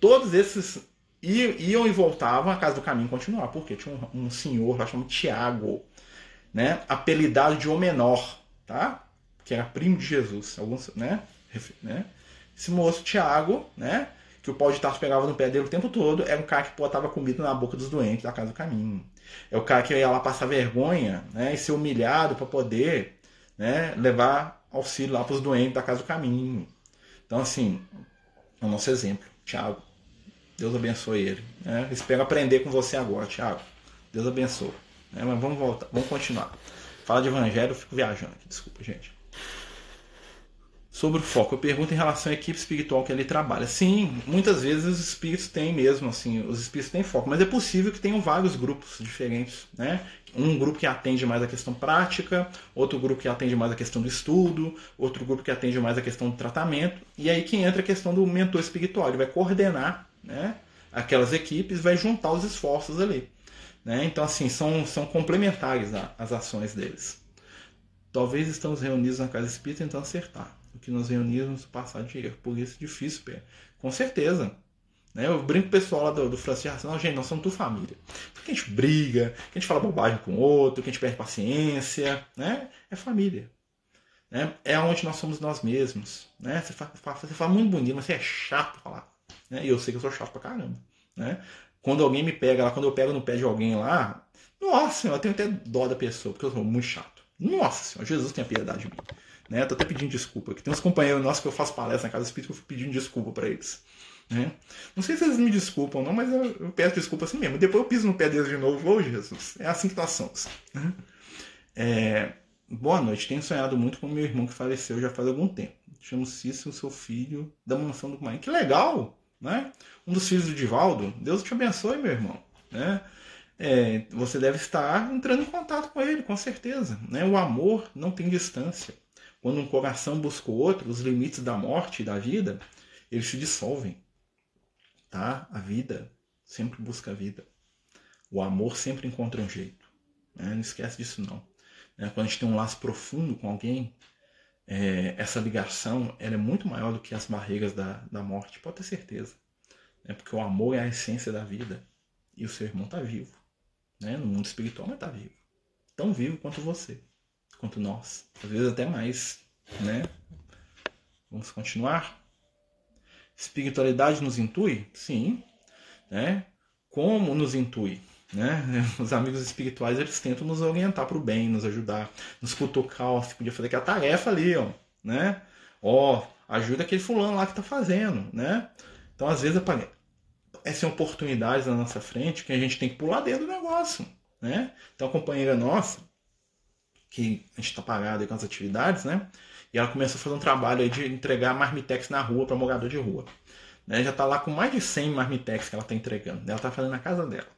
todos esses iam e voltavam, a casa do caminho continuar. Porque tinha um, um senhor lá chamado Tiago, né? apelidado de O Menor, tá? que era primo de Jesus. Alguns, né? né? Esse moço, Tiago, né? Que o pau de Tarso pegava no pé dele o tempo todo, era um cara que botava comida na boca dos doentes da casa do caminho. É o cara que ia lá passar vergonha né, e ser humilhado para poder né, levar auxílio lá para os doentes da casa do caminho. Então, assim, é o nosso exemplo. Tiago, Deus abençoe ele. Né? Espero aprender com você agora, Tiago. Deus abençoe. Né? Mas vamos voltar, vamos continuar. Fala de evangelho, eu fico viajando aqui, desculpa, gente sobre o foco. Eu pergunto em relação à equipe espiritual que ele trabalha. Sim, muitas vezes os espíritos têm mesmo, assim, os espíritos têm foco, mas é possível que tenham vários grupos diferentes, né? Um grupo que atende mais a questão prática, outro grupo que atende mais a questão do estudo, outro grupo que atende mais a questão do tratamento, e aí que entra a questão do mentor espiritual, ele vai coordenar, né? Aquelas equipes, vai juntar os esforços ali. Né? Então, assim, são, são complementares as ações deles. Talvez estamos reunidos na casa espírita tentando acertar que nós reunimos passar de erro. Por isso é difícil, Pé. Com certeza. Né? Eu brinco com o pessoal lá do, do Francisco não, gente, nós somos tua família. Porque a gente briga, que a gente fala bobagem com o outro, que a gente perde paciência, né? É família. Né? É onde nós somos nós mesmos. Né? Você, fala, você fala muito bonito, mas você é chato falar. Né? E eu sei que eu sou chato pra caramba. Né? Quando alguém me pega lá, quando eu pego no pé de alguém lá, nossa, eu tenho até dó da pessoa, porque eu sou muito chato. Nossa senhora, Jesus tem a piedade de mim. Né? Tô até pedindo desculpa. Que tem uns companheiros nossos que eu faço palestra na casa espírita que eu fico pedindo desculpa para eles. Né? Não sei se eles me desculpam, não, mas eu, eu, peço desculpa assim mesmo. Depois eu piso no pé deles de novo. Ô Jesus, é assim que nós somos. Né? É, boa noite. Tenho sonhado muito com meu irmão que faleceu já faz algum tempo. Chamo Cícero, seu filho, da mansão do Maia. Que legal! Né? Um dos filhos do Divaldo. Deus te abençoe, meu irmão. Né? É, você deve estar entrando em contato com ele, com certeza. Né? O amor não tem distância. Quando um coração busca o outro, os limites da morte e da vida, eles se dissolvem. Tá? A vida sempre busca a vida. O amor sempre encontra um jeito. Né? Não esquece disso não. Né? Quando a gente tem um laço profundo com alguém, é, essa ligação ela é muito maior do que as barreiras da, da morte, pode ter certeza. Né? Porque o amor é a essência da vida. E o seu irmão está vivo. Né? No mundo espiritual, mas está vivo. Tão vivo quanto você quanto nós, às vezes até mais, né? Vamos continuar? Espiritualidade nos intui? Sim, né? Como nos intui? Né? Os amigos espirituais eles tentam nos orientar para o bem, nos ajudar, nos cutucar, você podia fazer aquela tarefa ali, ó, né? Ó, ajuda aquele fulano lá que está fazendo, né? Então às vezes aparecem oportunidades na nossa frente que a gente tem que pular dentro do negócio, né? Então a companheira nossa, que a gente está parado com as atividades, né? E ela começou a fazer um trabalho aí de entregar marmitex na rua para morador de rua. Né? Já está lá com mais de 100 marmitex que ela está entregando. Ela está fazendo na casa dela.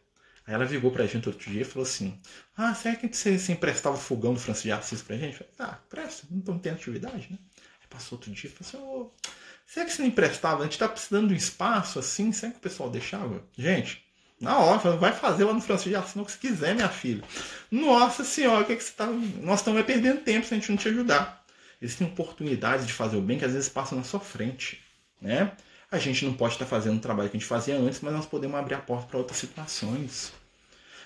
Aí ela ligou pra gente outro dia e falou assim: Ah, será que você, você emprestava o fogão do Francisco de Assis pra gente? Eu falei, ah, presta, não estamos tendo atividade, né? Aí passou outro dia e falou assim: oh, será que você não emprestava? A gente está precisando de um espaço assim, será que o pessoal deixava? Gente, na hora, vai fazer lá no Francisco de Assis, o que você quiser, minha filha. Nossa senhora, o que, é que você tá. Nós estamos perdendo tempo se a gente não te ajudar. Existem oportunidades de fazer o bem que às vezes passam na sua frente. Né? A gente não pode estar fazendo o trabalho que a gente fazia antes, mas nós podemos abrir a porta para outras situações.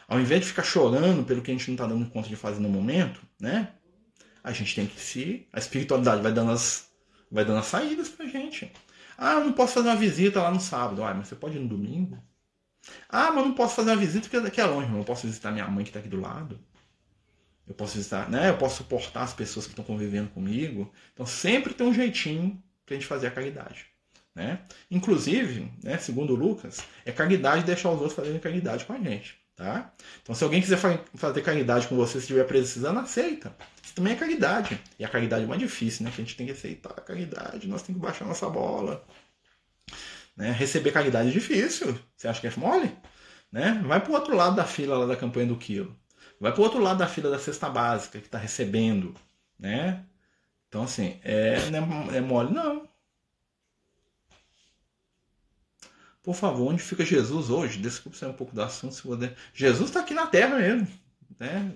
Ao invés de ficar chorando pelo que a gente não está dando conta de fazer no momento, né? A gente tem que se. A espiritualidade vai dando as, vai dando as saídas pra gente. Ah, eu não posso fazer uma visita lá no sábado. Ah, mas você pode ir no domingo? Ah, mas não posso fazer uma visita porque daqui é longe. Eu posso visitar minha mãe que está aqui do lado. Eu posso visitar, né? Eu posso suportar as pessoas que estão convivendo comigo. Então sempre tem um jeitinho para a gente fazer a caridade. Né? Inclusive, né, segundo Lucas, é caridade deixar os outros fazerem caridade com a gente. Tá? Então, se alguém quiser fazer caridade com você, se estiver precisando, aceita. Isso também é caridade. E a caridade é mais difícil, né? Que a gente tem que aceitar a caridade, nós temos que baixar nossa bola. Né? Receber caridade é difícil. Você acha que é mole? Né? Vai para o outro lado da fila lá da campanha do quilo. Vai para o outro lado da fila da cesta básica que está recebendo. Né? Então, assim, é, é, é mole, não. por favor, onde fica Jesus hoje? Desculpe sair um pouco do assunto, se puder. Jesus está aqui na terra mesmo. Né?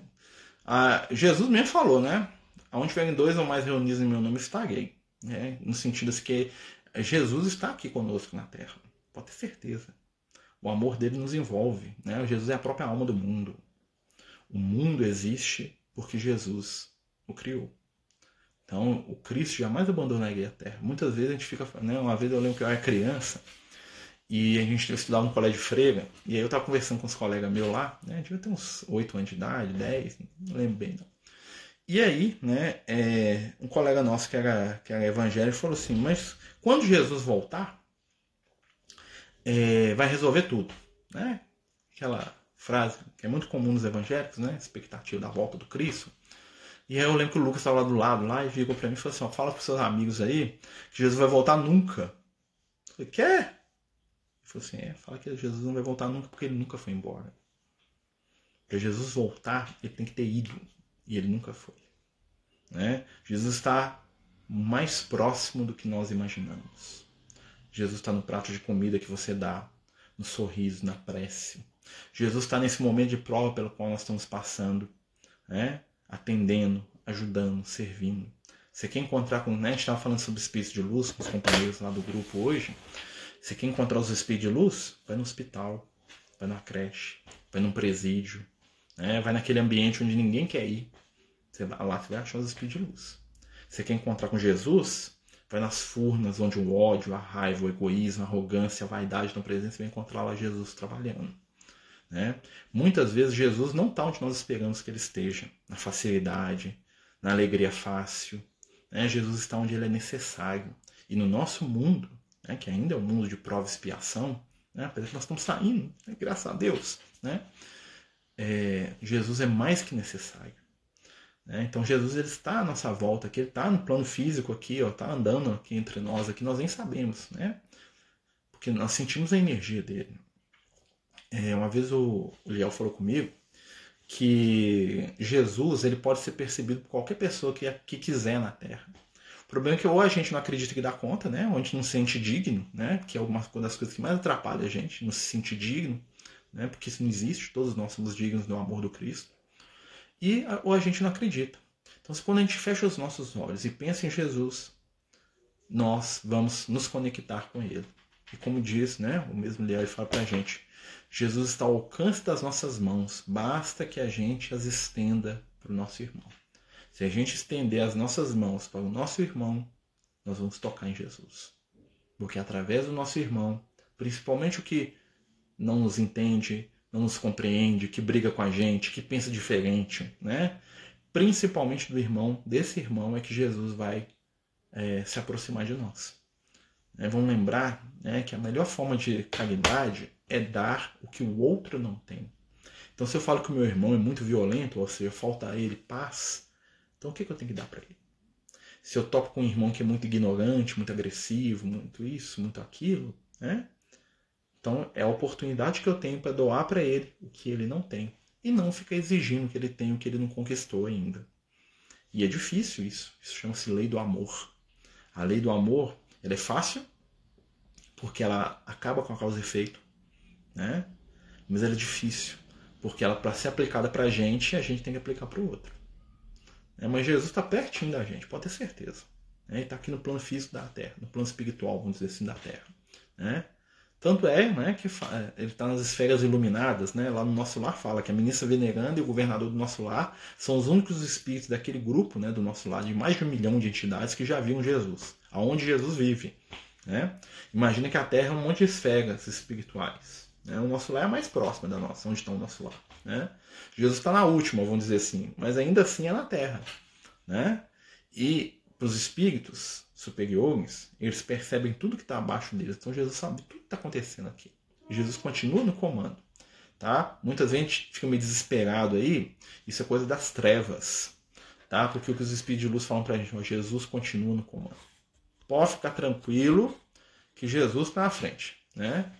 Ah, Jesus mesmo falou, né? Aonde tiverem dois ou mais reunidos em meu nome, estarei. Né? No sentido de que Jesus está aqui conosco na terra. Pode ter certeza. O amor dele nos envolve. Né? Jesus é a própria alma do mundo. O mundo existe porque Jesus o criou. Então, o Cristo jamais abandonaria a terra. Muitas vezes a gente fica. Né? Uma vez eu lembro que eu era criança e a gente estudava no colégio Freira. E aí eu estava conversando com os colegas meus lá. Né? Devia ter uns 8 anos de idade, 10, não lembro bem não. E aí, né, é, um colega nosso que era, que era evangélico falou assim: Mas quando Jesus voltar, é, vai resolver tudo. Né? Aquela frase que é muito comum nos evangélicos, né? Expectativa da volta do Cristo. E aí eu lembro que o Lucas estava lá do lado lá e virou para mim e falou assim: ó, fala para seus amigos aí que Jesus vai voltar nunca. Eu falei, quer? Ele falou assim: é, fala que Jesus não vai voltar nunca porque ele nunca foi embora. Para Jesus voltar, ele tem que ter ido. E ele nunca foi. Né? Jesus está mais próximo do que nós imaginamos. Jesus está no prato de comida que você dá, no sorriso, na prece. Jesus está nesse momento de prova pelo qual nós estamos passando, né? atendendo, ajudando, servindo. Você quer encontrar com. Né? A gente estava falando sobre espíritos de luz com os companheiros lá do grupo hoje. Você quer encontrar os espíritos de luz? Vai no hospital, vai na creche, vai num presídio, né? vai naquele ambiente onde ninguém quer ir. Você vai lá, você vai achar os espíritos de luz. Você quer encontrar com Jesus? Vai nas furnas onde o ódio, a raiva, o egoísmo, a arrogância, a vaidade estão presentes, você vai encontrar lá Jesus trabalhando. Né? Muitas vezes Jesus não está onde nós esperamos que ele esteja, na facilidade, na alegria fácil. Né? Jesus está onde ele é necessário. E no nosso mundo, né, que ainda é um mundo de prova e expiação, né, apesar que nós estamos saindo, né, graças a Deus, né, é, Jesus é mais que necessário. Né? Então Jesus ele está à nossa volta aqui, ele está no plano físico aqui, está andando aqui entre nós, aqui nós nem sabemos, né? porque nós sentimos a energia dele. É, uma vez o, o Liel falou comigo que Jesus ele pode ser percebido por qualquer pessoa que, que quiser na Terra. O problema é que ou a gente não acredita que dá conta, né? ou a gente não se sente digno, né? que é uma das coisas que mais atrapalha a gente, não se sentir digno, né? porque isso não existe, todos nós somos dignos do amor do Cristo e ou a gente não acredita. Então, quando a gente fecha os nossos olhos e pensa em Jesus, nós vamos nos conectar com Ele. E como diz, né, o mesmo Leal fala para a gente, Jesus está ao alcance das nossas mãos, basta que a gente as estenda para o nosso irmão. Se a gente estender as nossas mãos para o nosso irmão, nós vamos tocar em Jesus. Porque através do nosso irmão, principalmente o que não nos entende, não nos compreende, que briga com a gente, que pensa diferente, né? Principalmente do irmão, desse irmão é que Jesus vai é, se aproximar de nós. É, vamos lembrar né, que a melhor forma de caridade é dar o que o outro não tem. Então, se eu falo que o meu irmão é muito violento, ou seja, falta a ele paz, então o que, que eu tenho que dar para ele? Se eu topo com um irmão que é muito ignorante, muito agressivo, muito isso, muito aquilo, né? Então é a oportunidade que eu tenho para doar para ele o que ele não tem e não ficar exigindo que ele tenha o que ele não conquistou ainda. E é difícil isso. Isso chama-se lei do amor. A lei do amor ela é fácil porque ela acaba com a causa e efeito, né? Mas ela é difícil porque ela para ser aplicada para a gente a gente tem que aplicar para o outro. Né? Mas Jesus está pertinho da gente, pode ter certeza. Né? Ele está aqui no plano físico da Terra, no plano espiritual, vamos dizer assim, da Terra. Né? Tanto é né, que ele está nas esferas iluminadas, né? lá no nosso lar fala que a ministra veneranda e o governador do nosso lar são os únicos espíritos daquele grupo né, do nosso lar, de mais de um milhão de entidades que já viram Jesus, aonde Jesus vive. Né? Imagina que a Terra é um monte de esferas espirituais. Né? O nosso lar é mais próximo da nossa, onde está o nosso lar. Né? Jesus está na última, vamos dizer assim, mas ainda assim é na Terra. Né? E para os espíritos, superiores, eles percebem tudo que está abaixo deles. Então Jesus sabe tudo que está acontecendo aqui. Jesus continua no comando. Tá? Muitas vezes a gente fica meio desesperado aí. Isso é coisa das trevas. Tá? Porque o que os espíritos de luz falam para a gente, Jesus continua no comando. Pode ficar tranquilo que Jesus está na frente. Né?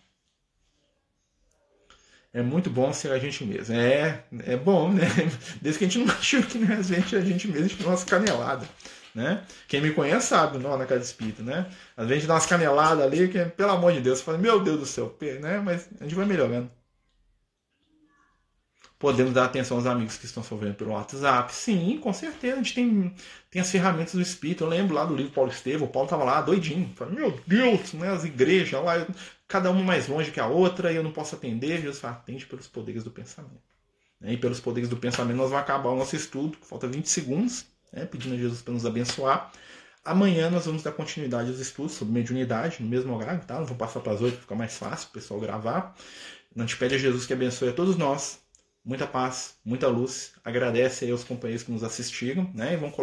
É muito bom ser a gente mesmo. É, é bom, né? Desde que a gente não machuque né? a gente, a gente mesmo, a gente nossa canelada. Né? Quem me conhece sabe, não, na casa espírita, né? Às vezes a gente dá umas caneladas ali, que, pelo amor de Deus, você fala, meu Deus do céu, né? Mas a gente vai melhorando. Podemos dar atenção aos amigos que estão sofrendo pelo WhatsApp. Sim, com certeza. A gente tem, tem as ferramentas do Espírito. Eu lembro lá do livro Paulo Estevam, o Paulo estava lá doidinho. Falei, meu Deus, né, as igrejas lá, cada uma mais longe que a outra, e eu não posso atender. Jesus fala, atende pelos poderes do pensamento. E pelos poderes do pensamento nós vamos acabar o nosso estudo, falta 20 segundos, né, pedindo a Jesus para nos abençoar. Amanhã nós vamos dar continuidade aos estudos sobre mediunidade, no mesmo horário, tá? Não vou passar para as oito, fica mais fácil o pessoal gravar. A gente pede a Jesus que abençoe a todos nós, muita paz, muita luz. Agradece aí aos companheiros que nos assistiram, né? E vão